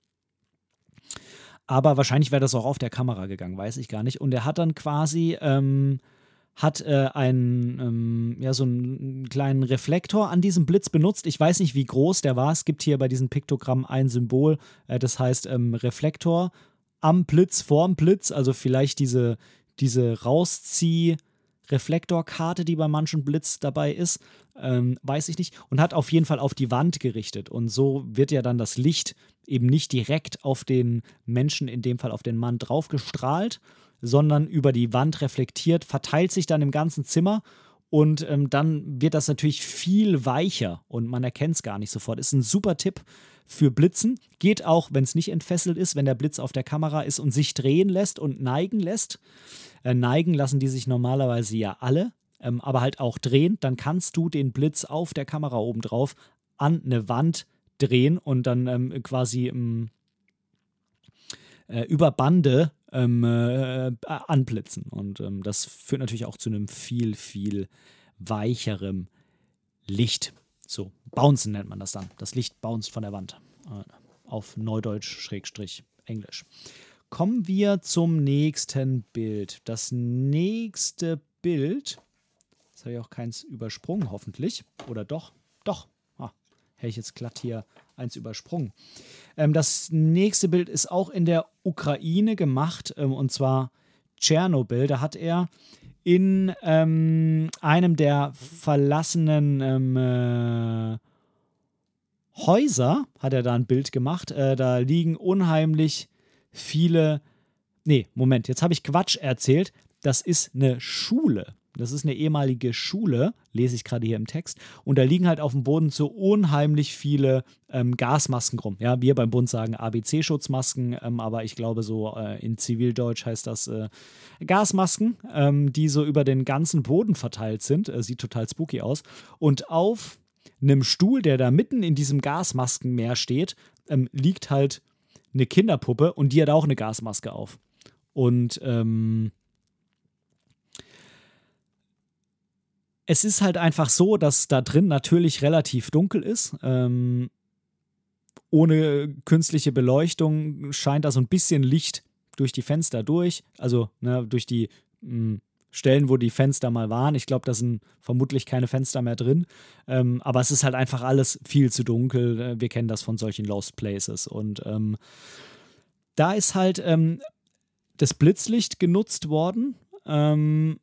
aber wahrscheinlich wäre das auch auf der Kamera gegangen, weiß ich gar nicht. Und er hat dann quasi ähm, hat äh, einen, ähm, ja, so einen kleinen Reflektor an diesem Blitz benutzt. Ich weiß nicht, wie groß der war. Es gibt hier bei diesem Piktogramm ein Symbol, äh, das heißt ähm, Reflektor am Blitz, vorm Blitz, also vielleicht diese, diese Rauszieh- Reflektorkarte, die bei manchen Blitz dabei ist, ähm, weiß ich nicht, und hat auf jeden Fall auf die Wand gerichtet. Und so wird ja dann das Licht eben nicht direkt auf den Menschen, in dem Fall auf den Mann, draufgestrahlt, sondern über die Wand reflektiert, verteilt sich dann im ganzen Zimmer und ähm, dann wird das natürlich viel weicher und man erkennt es gar nicht sofort. Ist ein super Tipp für Blitzen. Geht auch, wenn es nicht entfesselt ist, wenn der Blitz auf der Kamera ist und sich drehen lässt und neigen lässt. Äh, neigen lassen die sich normalerweise ja alle, ähm, aber halt auch drehen. Dann kannst du den Blitz auf der Kamera oben drauf an eine Wand drehen und dann ähm, quasi ähm, äh, über Bande ähm, äh, anblitzen. Und ähm, das führt natürlich auch zu einem viel, viel weicherem Licht. So, bouncen nennt man das dann. Das Licht bounced von der Wand. Äh, auf Neudeutsch, Schrägstrich, Englisch. Kommen wir zum nächsten Bild. Das nächste Bild, das habe ich auch keins übersprungen, hoffentlich. Oder doch? Doch. Ah, hätte ich jetzt glatt hier eins übersprungen. Ähm, das nächste Bild ist auch in der Ukraine gemacht, ähm, und zwar Tschernobyl. Da hat er in ähm, einem der verlassenen ähm, äh, Häuser, hat er da ein Bild gemacht. Äh, da liegen unheimlich viele. Nee, Moment, jetzt habe ich Quatsch erzählt. Das ist eine Schule. Das ist eine ehemalige Schule, lese ich gerade hier im Text. Und da liegen halt auf dem Boden so unheimlich viele ähm, Gasmasken rum. Ja, wir beim Bund sagen ABC-Schutzmasken, ähm, aber ich glaube, so äh, in Zivildeutsch heißt das äh, Gasmasken, ähm, die so über den ganzen Boden verteilt sind. Äh, sieht total spooky aus. Und auf einem Stuhl, der da mitten in diesem Gasmaskenmeer steht, ähm, liegt halt eine Kinderpuppe und die hat auch eine Gasmaske auf. Und ähm, es ist halt einfach so, dass da drin natürlich relativ dunkel ist. Ähm, ohne künstliche Beleuchtung scheint da so ein bisschen Licht durch die Fenster durch, also ne, durch die mh, hm, Stellen, wo die Fenster mal waren. Ich glaube, da sind vermutlich keine Fenster mehr drin. Ähm, aber es ist halt einfach alles viel zu dunkel. Äh, wir kennen das von solchen Lost Places. Und ähm, da ist halt ähm, das Blitzlicht genutzt worden. Ähm,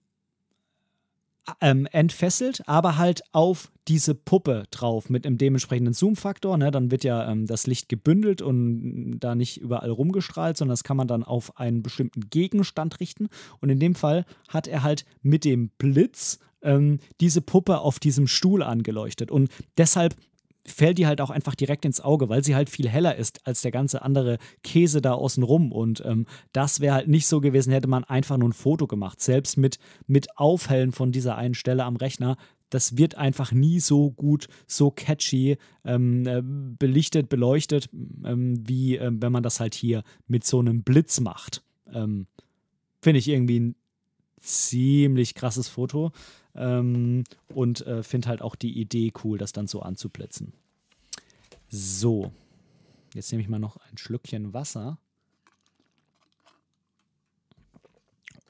ähm, entfesselt, aber halt auf diese Puppe drauf mit einem dementsprechenden Zoom-Faktor. Ne? Dann wird ja ähm, das Licht gebündelt und da nicht überall rumgestrahlt, sondern das kann man dann auf einen bestimmten Gegenstand richten. Und in dem Fall hat er halt mit dem Blitz ähm, diese Puppe auf diesem Stuhl angeleuchtet. Und deshalb fällt die halt auch einfach direkt ins Auge, weil sie halt viel heller ist als der ganze andere Käse da außen rum. Und ähm, das wäre halt nicht so gewesen, hätte man einfach nur ein Foto gemacht. Selbst mit, mit Aufhellen von dieser einen Stelle am Rechner, das wird einfach nie so gut, so catchy ähm, äh, belichtet, beleuchtet, ähm, wie äh, wenn man das halt hier mit so einem Blitz macht. Ähm, Finde ich irgendwie ein ziemlich krasses Foto. Ähm, und äh, finde halt auch die Idee cool, das dann so anzublitzen. So, jetzt nehme ich mal noch ein Schlückchen Wasser.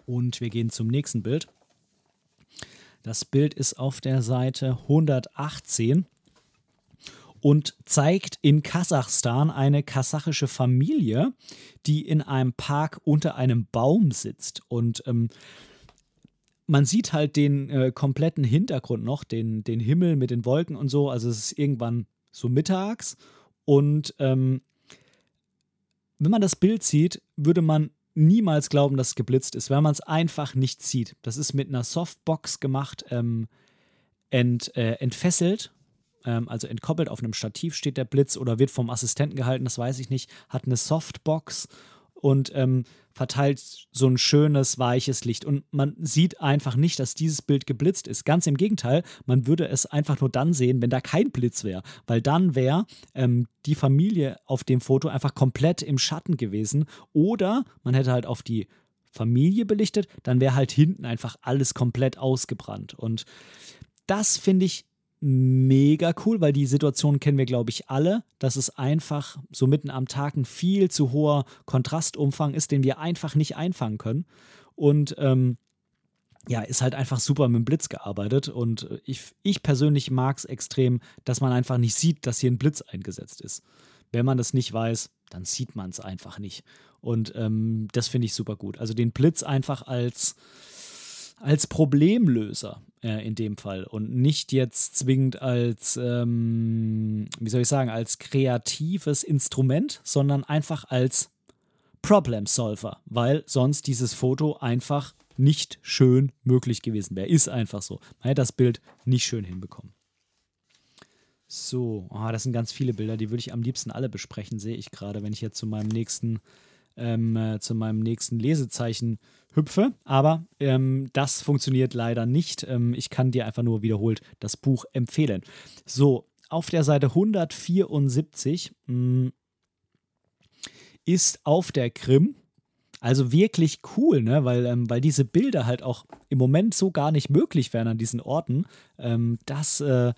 Und wir gehen zum nächsten Bild. Das Bild ist auf der Seite 118 und zeigt in Kasachstan eine kasachische Familie, die in einem Park unter einem Baum sitzt. Und ähm, man sieht halt den äh, kompletten Hintergrund noch, den, den Himmel mit den Wolken und so. Also es ist irgendwann so mittags. Und ähm, wenn man das Bild sieht, würde man niemals glauben, dass es geblitzt ist, weil man es einfach nicht sieht. Das ist mit einer Softbox gemacht, ähm, ent, äh, entfesselt, ähm, also entkoppelt auf einem Stativ steht der Blitz oder wird vom Assistenten gehalten, das weiß ich nicht, hat eine Softbox und ähm, verteilt so ein schönes, weiches Licht. Und man sieht einfach nicht, dass dieses Bild geblitzt ist. Ganz im Gegenteil, man würde es einfach nur dann sehen, wenn da kein Blitz wäre. Weil dann wäre ähm, die Familie auf dem Foto einfach komplett im Schatten gewesen. Oder man hätte halt auf die Familie belichtet, dann wäre halt hinten einfach alles komplett ausgebrannt. Und das finde ich mega cool, weil die Situation kennen wir, glaube ich, alle, dass es einfach so mitten am Tag ein viel zu hoher Kontrastumfang ist, den wir einfach nicht einfangen können. Und ähm, ja, ist halt einfach super mit dem Blitz gearbeitet. Und ich, ich persönlich mag es extrem, dass man einfach nicht sieht, dass hier ein Blitz eingesetzt ist. Wenn man das nicht weiß, dann sieht man es einfach nicht. Und ähm, das finde ich super gut. Also den Blitz einfach als als Problemlöser äh, in dem Fall und nicht jetzt zwingend als, ähm, wie soll ich sagen, als kreatives Instrument, sondern einfach als Problem Solver, weil sonst dieses Foto einfach nicht schön möglich gewesen wäre. Ist einfach so. Man hätte das Bild nicht schön hinbekommen. So, oh, das sind ganz viele Bilder, die würde ich am liebsten alle besprechen, sehe ich gerade, wenn ich jetzt zu meinem nächsten ähm, äh, zu meinem nächsten Lesezeichen hüpfe. Aber ähm, das funktioniert leider nicht. Ähm, ich kann dir einfach nur wiederholt das Buch empfehlen. So, auf der Seite 174 mh, hm, ist auf der Krim. Also wirklich cool, ne? weil, ähm, weil diese Bilder halt auch im Moment so gar nicht möglich wären an diesen Orten. Ähm, das äh,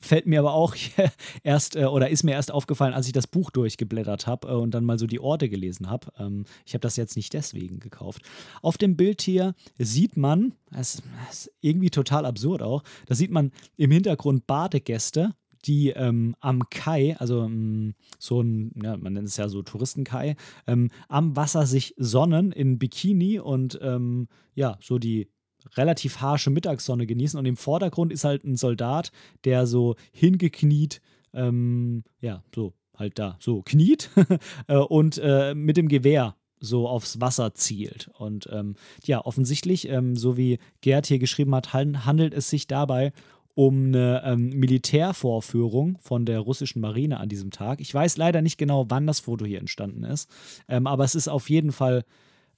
fällt mir aber auch *laughs* erst äh, oder ist mir erst aufgefallen, als ich das Buch durchgeblättert habe äh, und dann mal so die Orte gelesen habe. Ähm, ich habe das jetzt nicht deswegen gekauft. Auf dem Bild hier sieht man, das ist irgendwie total absurd auch, da sieht man im Hintergrund Badegäste, die ähm, am Kai, also ähm, so ein, ja, man nennt es ja so Touristenkai, ähm, am Wasser sich sonnen in Bikini und ähm, ja, so die relativ harsche Mittagssonne genießen. Und im Vordergrund ist halt ein Soldat, der so hingekniet, ähm, ja, so halt da, so kniet *laughs* äh, und äh, mit dem Gewehr so aufs Wasser zielt. Und ähm, ja, offensichtlich, ähm, so wie Gerd hier geschrieben hat, handelt es sich dabei um eine ähm, Militärvorführung von der russischen Marine an diesem Tag. Ich weiß leider nicht genau, wann das Foto hier entstanden ist, ähm, aber es ist auf jeden Fall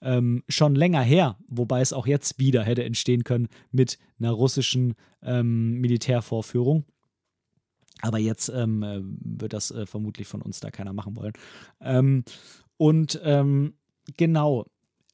ähm, schon länger her, wobei es auch jetzt wieder hätte entstehen können mit einer russischen ähm, Militärvorführung. Aber jetzt ähm, äh, wird das äh, vermutlich von uns da keiner machen wollen. Ähm, und ähm, genau,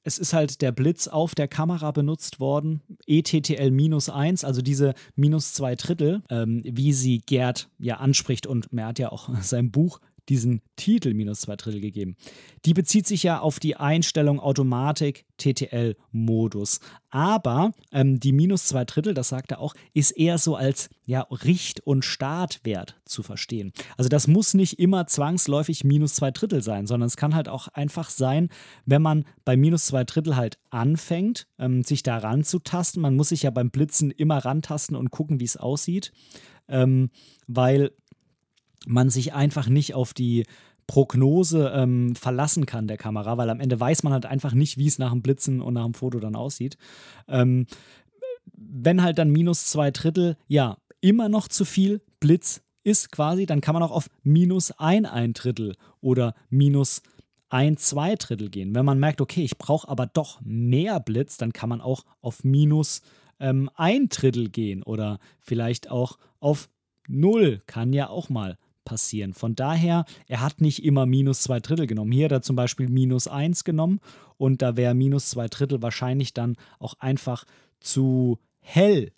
es ist halt der Blitz auf der Kamera benutzt worden, ETTL minus 1, also diese minus zwei Drittel, ähm, wie sie Gerd ja anspricht und er hat ja auch *laughs* sein Buch diesen Titel minus zwei Drittel gegeben. Die bezieht sich ja auf die Einstellung Automatik TTL-Modus. Aber ähm, die minus zwei Drittel, das sagt er auch, ist eher so als ja, Richt- und Startwert zu verstehen. Also das muss nicht immer zwangsläufig minus zwei Drittel sein, sondern es kann halt auch einfach sein, wenn man bei minus zwei Drittel halt anfängt, ähm, sich da ranzutasten. Man muss sich ja beim Blitzen immer rantasten und gucken, wie es aussieht. Ähm, weil man sich einfach nicht auf die Prognose ähm, verlassen kann der Kamera, weil am Ende weiß man halt einfach nicht, wie es nach dem Blitzen und nach dem Foto dann aussieht. Ähm, wenn halt dann minus zwei Drittel, ja, immer noch zu viel Blitz ist quasi, dann kann man auch auf minus ein ein Drittel oder minus ein zwei Drittel gehen. Wenn man merkt, okay, ich brauche aber doch mehr Blitz, dann kann man auch auf minus ähm, ein Drittel gehen oder vielleicht auch auf null, kann ja auch mal passieren. Von daher, er hat nicht immer minus zwei Drittel genommen. Hier hat er zum Beispiel minus eins genommen und da wäre minus zwei Drittel wahrscheinlich dann auch einfach zu hell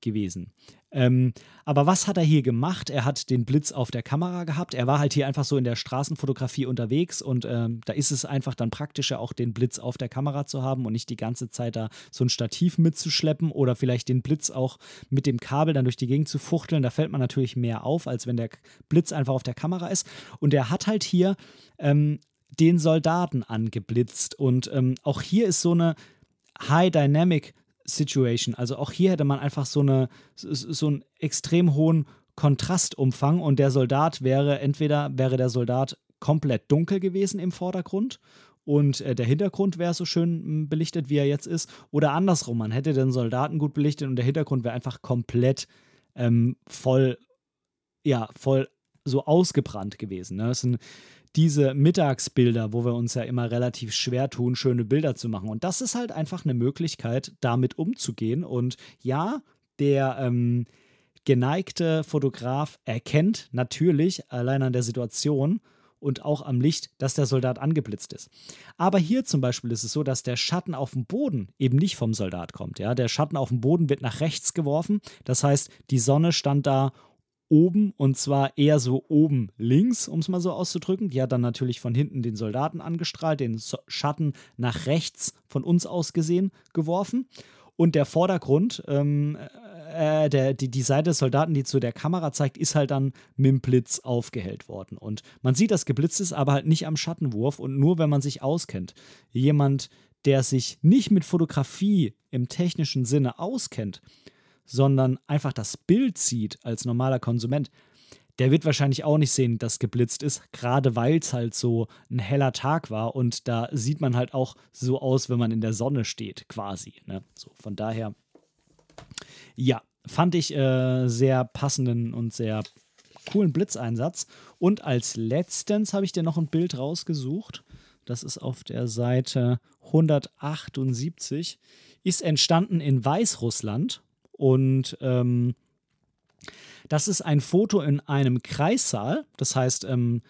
gewesen. Ähm, aber was hat er hier gemacht? Er hat den Blitz auf der Kamera gehabt. Er war halt hier einfach so in der Straßenfotografie unterwegs und ähm, da ist es einfach dann praktischer, auch den Blitz auf der Kamera zu haben und nicht die ganze Zeit da so ein Stativ mitzuschleppen oder vielleicht den Blitz auch mit dem Kabel dann durch die Gegend zu fuchteln. Da fällt man natürlich mehr auf, als wenn der Blitz einfach auf der Kamera ist. Und er hat halt hier ähm, den Soldaten angeblitzt und ähm, auch hier ist so eine High Dynamic Situation. Also auch hier hätte man einfach so, eine, so einen extrem hohen Kontrastumfang und der Soldat wäre, entweder wäre der Soldat komplett dunkel gewesen im Vordergrund und äh, der Hintergrund wäre so schön hm, belichtet, wie er jetzt ist, oder andersrum, man hätte den Soldaten gut belichtet und der Hintergrund wäre einfach komplett ähm, voll, ja, voll so ausgebrannt gewesen. Ne? Das sind diese Mittagsbilder, wo wir uns ja immer relativ schwer tun, schöne Bilder zu machen. Und das ist halt einfach eine Möglichkeit, damit umzugehen. Und ja, der ähm, geneigte Fotograf erkennt natürlich allein an der Situation und auch am Licht, dass der Soldat angeblitzt ist. Aber hier zum Beispiel ist es so, dass der Schatten auf dem Boden eben nicht vom Soldat kommt. Ja? Der Schatten auf dem Boden wird nach rechts geworfen. Das heißt, die Sonne stand da oben und zwar eher so oben links, um es mal so auszudrücken. Die hat dann natürlich von hinten den Soldaten angestrahlt, den Schatten nach rechts von uns aus gesehen geworfen. Und der Vordergrund, ähm, äh, der, die, die Seite des Soldaten, die zu der Kamera zeigt, ist halt dann mit dem Blitz aufgehellt worden. Und man sieht, dass geblitzt ist, aber halt nicht am Schattenwurf und nur, wenn man sich auskennt. Jemand, der sich nicht mit Fotografie im technischen Sinne auskennt, sondern einfach das Bild sieht als normaler Konsument, der wird wahrscheinlich auch nicht sehen, dass geblitzt ist, gerade weil es halt so ein heller Tag war und da sieht man halt auch so aus, wenn man in der Sonne steht, quasi. Ne? So, von daher, ja, fand ich äh, sehr passenden und sehr coolen Blitzeinsatz. Und als letztens habe ich dir noch ein Bild rausgesucht. Das ist auf der Seite 178. Ist entstanden in Weißrussland und ähm, das ist ein Foto in einem Kreissaal. Das heißt, ähm,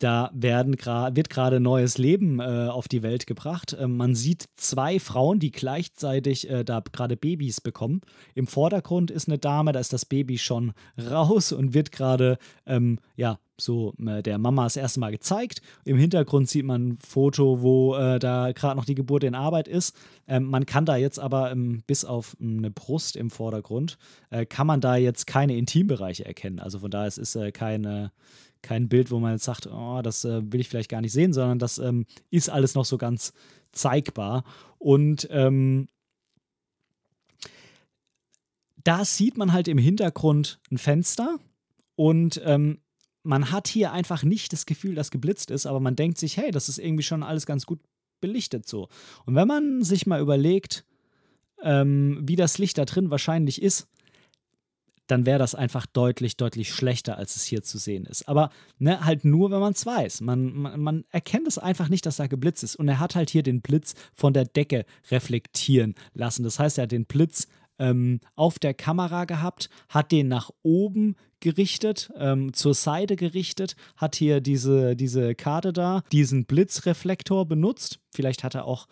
da werden wird gerade neues Leben äh, auf die Welt gebracht. Ähm, man sieht zwei Frauen, die gleichzeitig äh, da gerade Babys bekommen. Im Vordergrund ist eine Dame, da ist das Baby schon raus und wird gerade ähm, ja, so äh, der Mama das erste Mal gezeigt. Im Hintergrund sieht man ein Foto, wo äh, da gerade noch die Geburt in Arbeit ist. Ähm, man kann da jetzt aber ähm, bis auf ähm, eine Brust im Vordergrund, äh, kann man da jetzt keine Intimbereiche erkennen. Also von daher es ist äh, keine, kein Bild, wo man jetzt sagt, oh, das äh, will ich vielleicht gar nicht sehen, sondern das ähm, ist alles noch so ganz zeigbar. Und ähm, da sieht man halt im Hintergrund ein Fenster und ähm, man hat hier einfach nicht das Gefühl, dass geblitzt ist, aber man denkt sich, hey, das ist irgendwie schon alles ganz gut belichtet so. Und wenn man sich mal überlegt, ähm, wie das Licht da drin wahrscheinlich ist, dann wäre das einfach deutlich, deutlich schlechter, als es hier zu sehen ist. Aber ne, halt nur, wenn man es weiß. Man, man, man, erkennt es einfach nicht, dass da geblitzt ist. Und er hat halt hier den Blitz von der Decke reflektieren lassen. Das heißt, er hat den Blitz ähm, auf der Kamera gehabt, hat den nach oben gerichtet, ähm, zur Seite gerichtet, hat hier diese, diese Karte da, diesen Blitzreflektor benutzt. Vielleicht hat er auch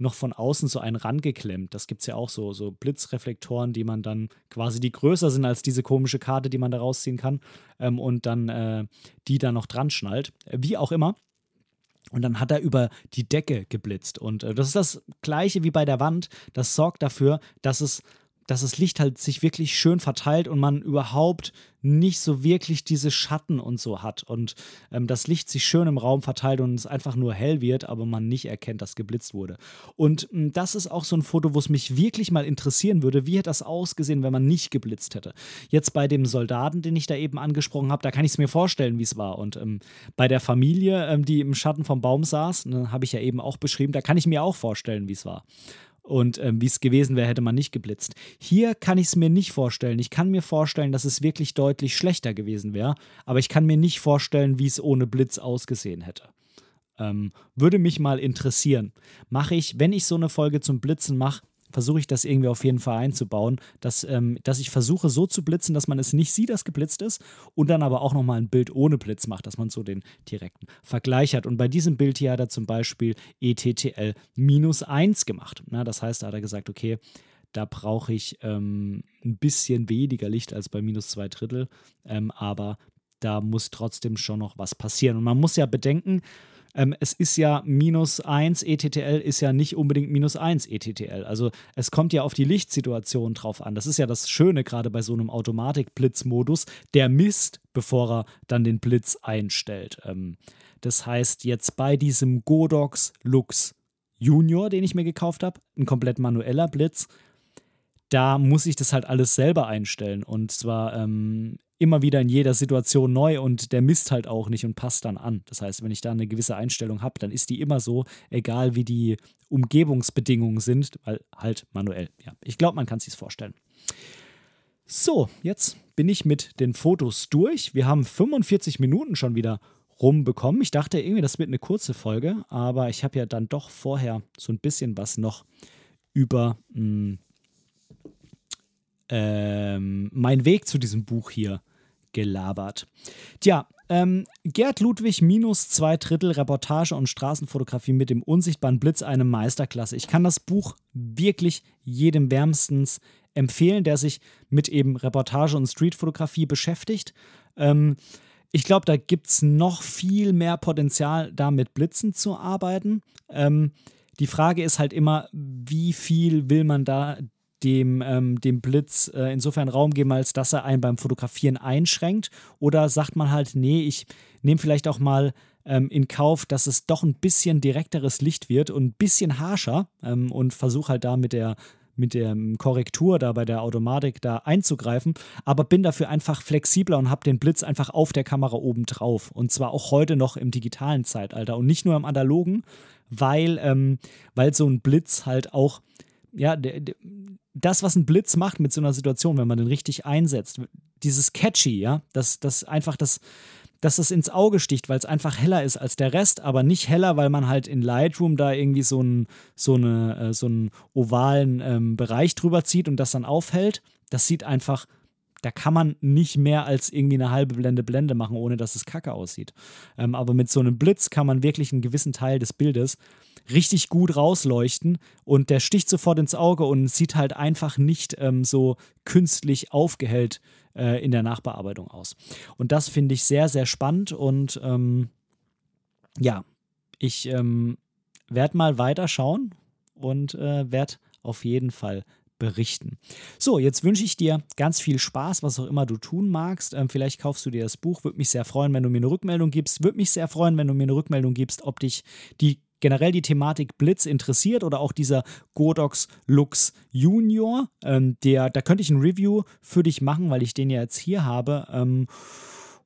noch von außen so einen rangeklemmt. Das gibt es ja auch so, so Blitzreflektoren, die man dann quasi, die größer sind als diese komische Karte, die man da rausziehen kann ähm, und dann äh, die da noch dran schnallt. Wie auch immer. Und dann hat er über die Decke geblitzt. Und äh, das ist das gleiche wie bei der Wand. Das sorgt dafür, dass es dass das Licht halt sich wirklich schön verteilt und man überhaupt nicht so wirklich diese Schatten und so hat und ähm, das Licht sich schön im Raum verteilt und es einfach nur hell wird, aber man nicht erkennt, dass geblitzt wurde. Und ähm, das ist auch so ein Foto, wo es mich wirklich mal interessieren würde, wie hätte das ausgesehen, wenn man nicht geblitzt hätte. Jetzt bei dem Soldaten, den ich da eben angesprochen habe, da kann ich es mir vorstellen, wie es war. Und ähm, bei der Familie, ähm, die im Schatten vom Baum saß, ne, habe ich ja eben auch beschrieben, da kann ich mir auch vorstellen, wie es war und ähm, wie es gewesen wäre, hätte man nicht geblitzt. Hier kann ich es mir nicht vorstellen. Ich kann mir vorstellen, dass es wirklich deutlich schlechter gewesen wäre, aber ich kann mir nicht vorstellen, wie es ohne Blitz ausgesehen hätte. Ähm, würde mich mal interessieren. Mache ich, wenn ich so eine Folge zum Blitzen mache, versuche ich das irgendwie auf jeden Fall einzubauen, dass, ähm, dass ich versuche so zu blitzen, dass man es nicht sieht, dass geblitzt ist und dann aber auch nochmal ein Bild ohne Blitz macht, dass man so den direkten Vergleich hat. Und bei diesem Bild hier hat er zum Beispiel ETTL minus 1 gemacht. Na, das heißt, da hat er gesagt, okay, da brauche ich ähm, ein bisschen weniger Licht als bei minus zwei Drittel, ähm, aber da muss trotzdem schon noch was passieren. Und man muss ja bedenken, ähm, es ist ja minus 1 ETTL ist ja nicht unbedingt minus 1 ETTL. Also es kommt ja auf die Lichtsituation drauf an. Das ist ja das Schöne gerade bei so einem Automatik-Blitzmodus. Der misst, bevor er dann den Blitz einstellt. Ähm, das heißt, jetzt bei diesem Godox Lux Junior, den ich mir gekauft habe, ein komplett manueller Blitz, da muss ich das halt alles selber einstellen. Und zwar ähm, immer wieder in jeder Situation neu und der misst halt auch nicht und passt dann an. Das heißt, wenn ich da eine gewisse Einstellung habe, dann ist die immer so, egal wie die Umgebungsbedingungen sind, weil halt manuell. Ja, ich glaube, man kann sich vorstellen. So, jetzt bin ich mit den Fotos durch. Wir haben 45 Minuten schon wieder rumbekommen. Ich dachte irgendwie, das wird eine kurze Folge, aber ich habe ja dann doch vorher so ein bisschen was noch über mh, hm, ähm, mein Weg zu diesem Buch hier gelabert. Tja, ähm, Gerd Ludwig minus zwei Drittel Reportage und Straßenfotografie mit dem unsichtbaren Blitz, eine Meisterklasse. Ich kann das Buch wirklich jedem wärmstens empfehlen, der sich mit eben Reportage und Streetfotografie beschäftigt. Ähm, ich glaube, da gibt es noch viel mehr Potenzial, da mit Blitzen zu arbeiten. Ähm, die Frage ist halt immer, wie viel will man da dem, ähm, dem Blitz äh, insofern Raum geben, als dass er einen beim Fotografieren einschränkt? Oder sagt man halt, nee, ich nehme vielleicht auch mal ähm, in Kauf, dass es doch ein bisschen direkteres Licht wird und ein bisschen harscher ähm, und versuche halt da mit der mit der Korrektur da bei der Automatik da einzugreifen, aber bin dafür einfach flexibler und habe den Blitz einfach auf der Kamera oben drauf. Und zwar auch heute noch im digitalen Zeitalter und nicht nur im analogen, weil, ähm, weil so ein Blitz halt auch, ja, der, der, das, was ein Blitz macht mit so einer Situation, wenn man den richtig einsetzt, dieses Catchy, ja, dass das einfach das, dass es ins Auge sticht, weil es einfach heller ist als der Rest, aber nicht heller, weil man halt in Lightroom da irgendwie so, ein, so, eine, äh, so einen ovalen ähm, Bereich drüber zieht und das dann aufhält. Das sieht einfach, da kann man nicht mehr als irgendwie eine halbe Blende Blende machen, ohne dass es kacke aussieht. Ähm, aber mit so einem Blitz kann man wirklich einen gewissen Teil des Bildes richtig gut rausleuchten und der sticht sofort ins Auge und sieht halt einfach nicht ähm, so künstlich aufgehellt äh, in der Nachbearbeitung aus. Und das finde ich sehr, sehr spannend und ähm, ja, ich ähm, werde mal weiter schauen und äh, werde auf jeden Fall berichten. So, jetzt wünsche ich dir ganz viel Spaß, was auch immer du tun magst. Ähm, vielleicht kaufst du dir das Buch. Würde mich sehr freuen, wenn du mir eine Rückmeldung gibst. Würde mich sehr freuen, wenn du mir eine Rückmeldung gibst, ob dich die generell die Thematik Blitz interessiert oder auch dieser Godox Lux Junior, ähm, der, da könnte ich ein Review für dich machen, weil ich den ja jetzt hier habe. Ähm,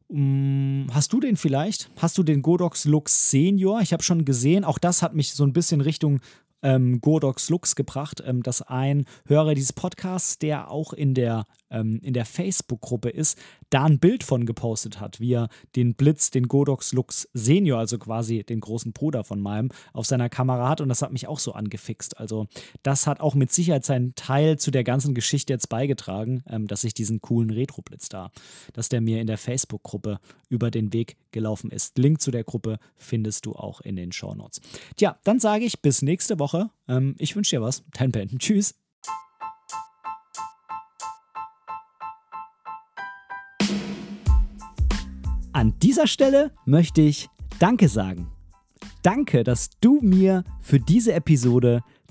mm, Hast du den vielleicht? Hast du den Godox Lux Senior? Ich habe schon gesehen, auch das hat mich so ein bisschen Richtung ähm, Godox Lux gebracht, ähm, dass ein Hörer dieses Podcasts, der auch in der ähm, in der Facebook-Gruppe ist, da ein Bild von gepostet hat, wie er den Blitz, den Godox Lux Senior, also quasi den großen Bruder von meinem, auf seiner Kamera hat und das hat mich auch so angefixt. Also das hat auch mit Sicherheit seinen Teil zu der ganzen Geschichte jetzt beigetragen, ähm, dass ich diesen coolen Retro-Blitz da, dass der mir in der Facebook-Gruppe über den Weg gelaufen ist. Link zu der Gruppe findest du auch in den Show Notes. Tja, dann sage ich bis nächste Woche. Ähm, ich wünsche dir was. Ten Penten. *laughs* Tschüss. An dieser Stelle möchte ich Danke sagen. Danke, dass du mir für diese Episode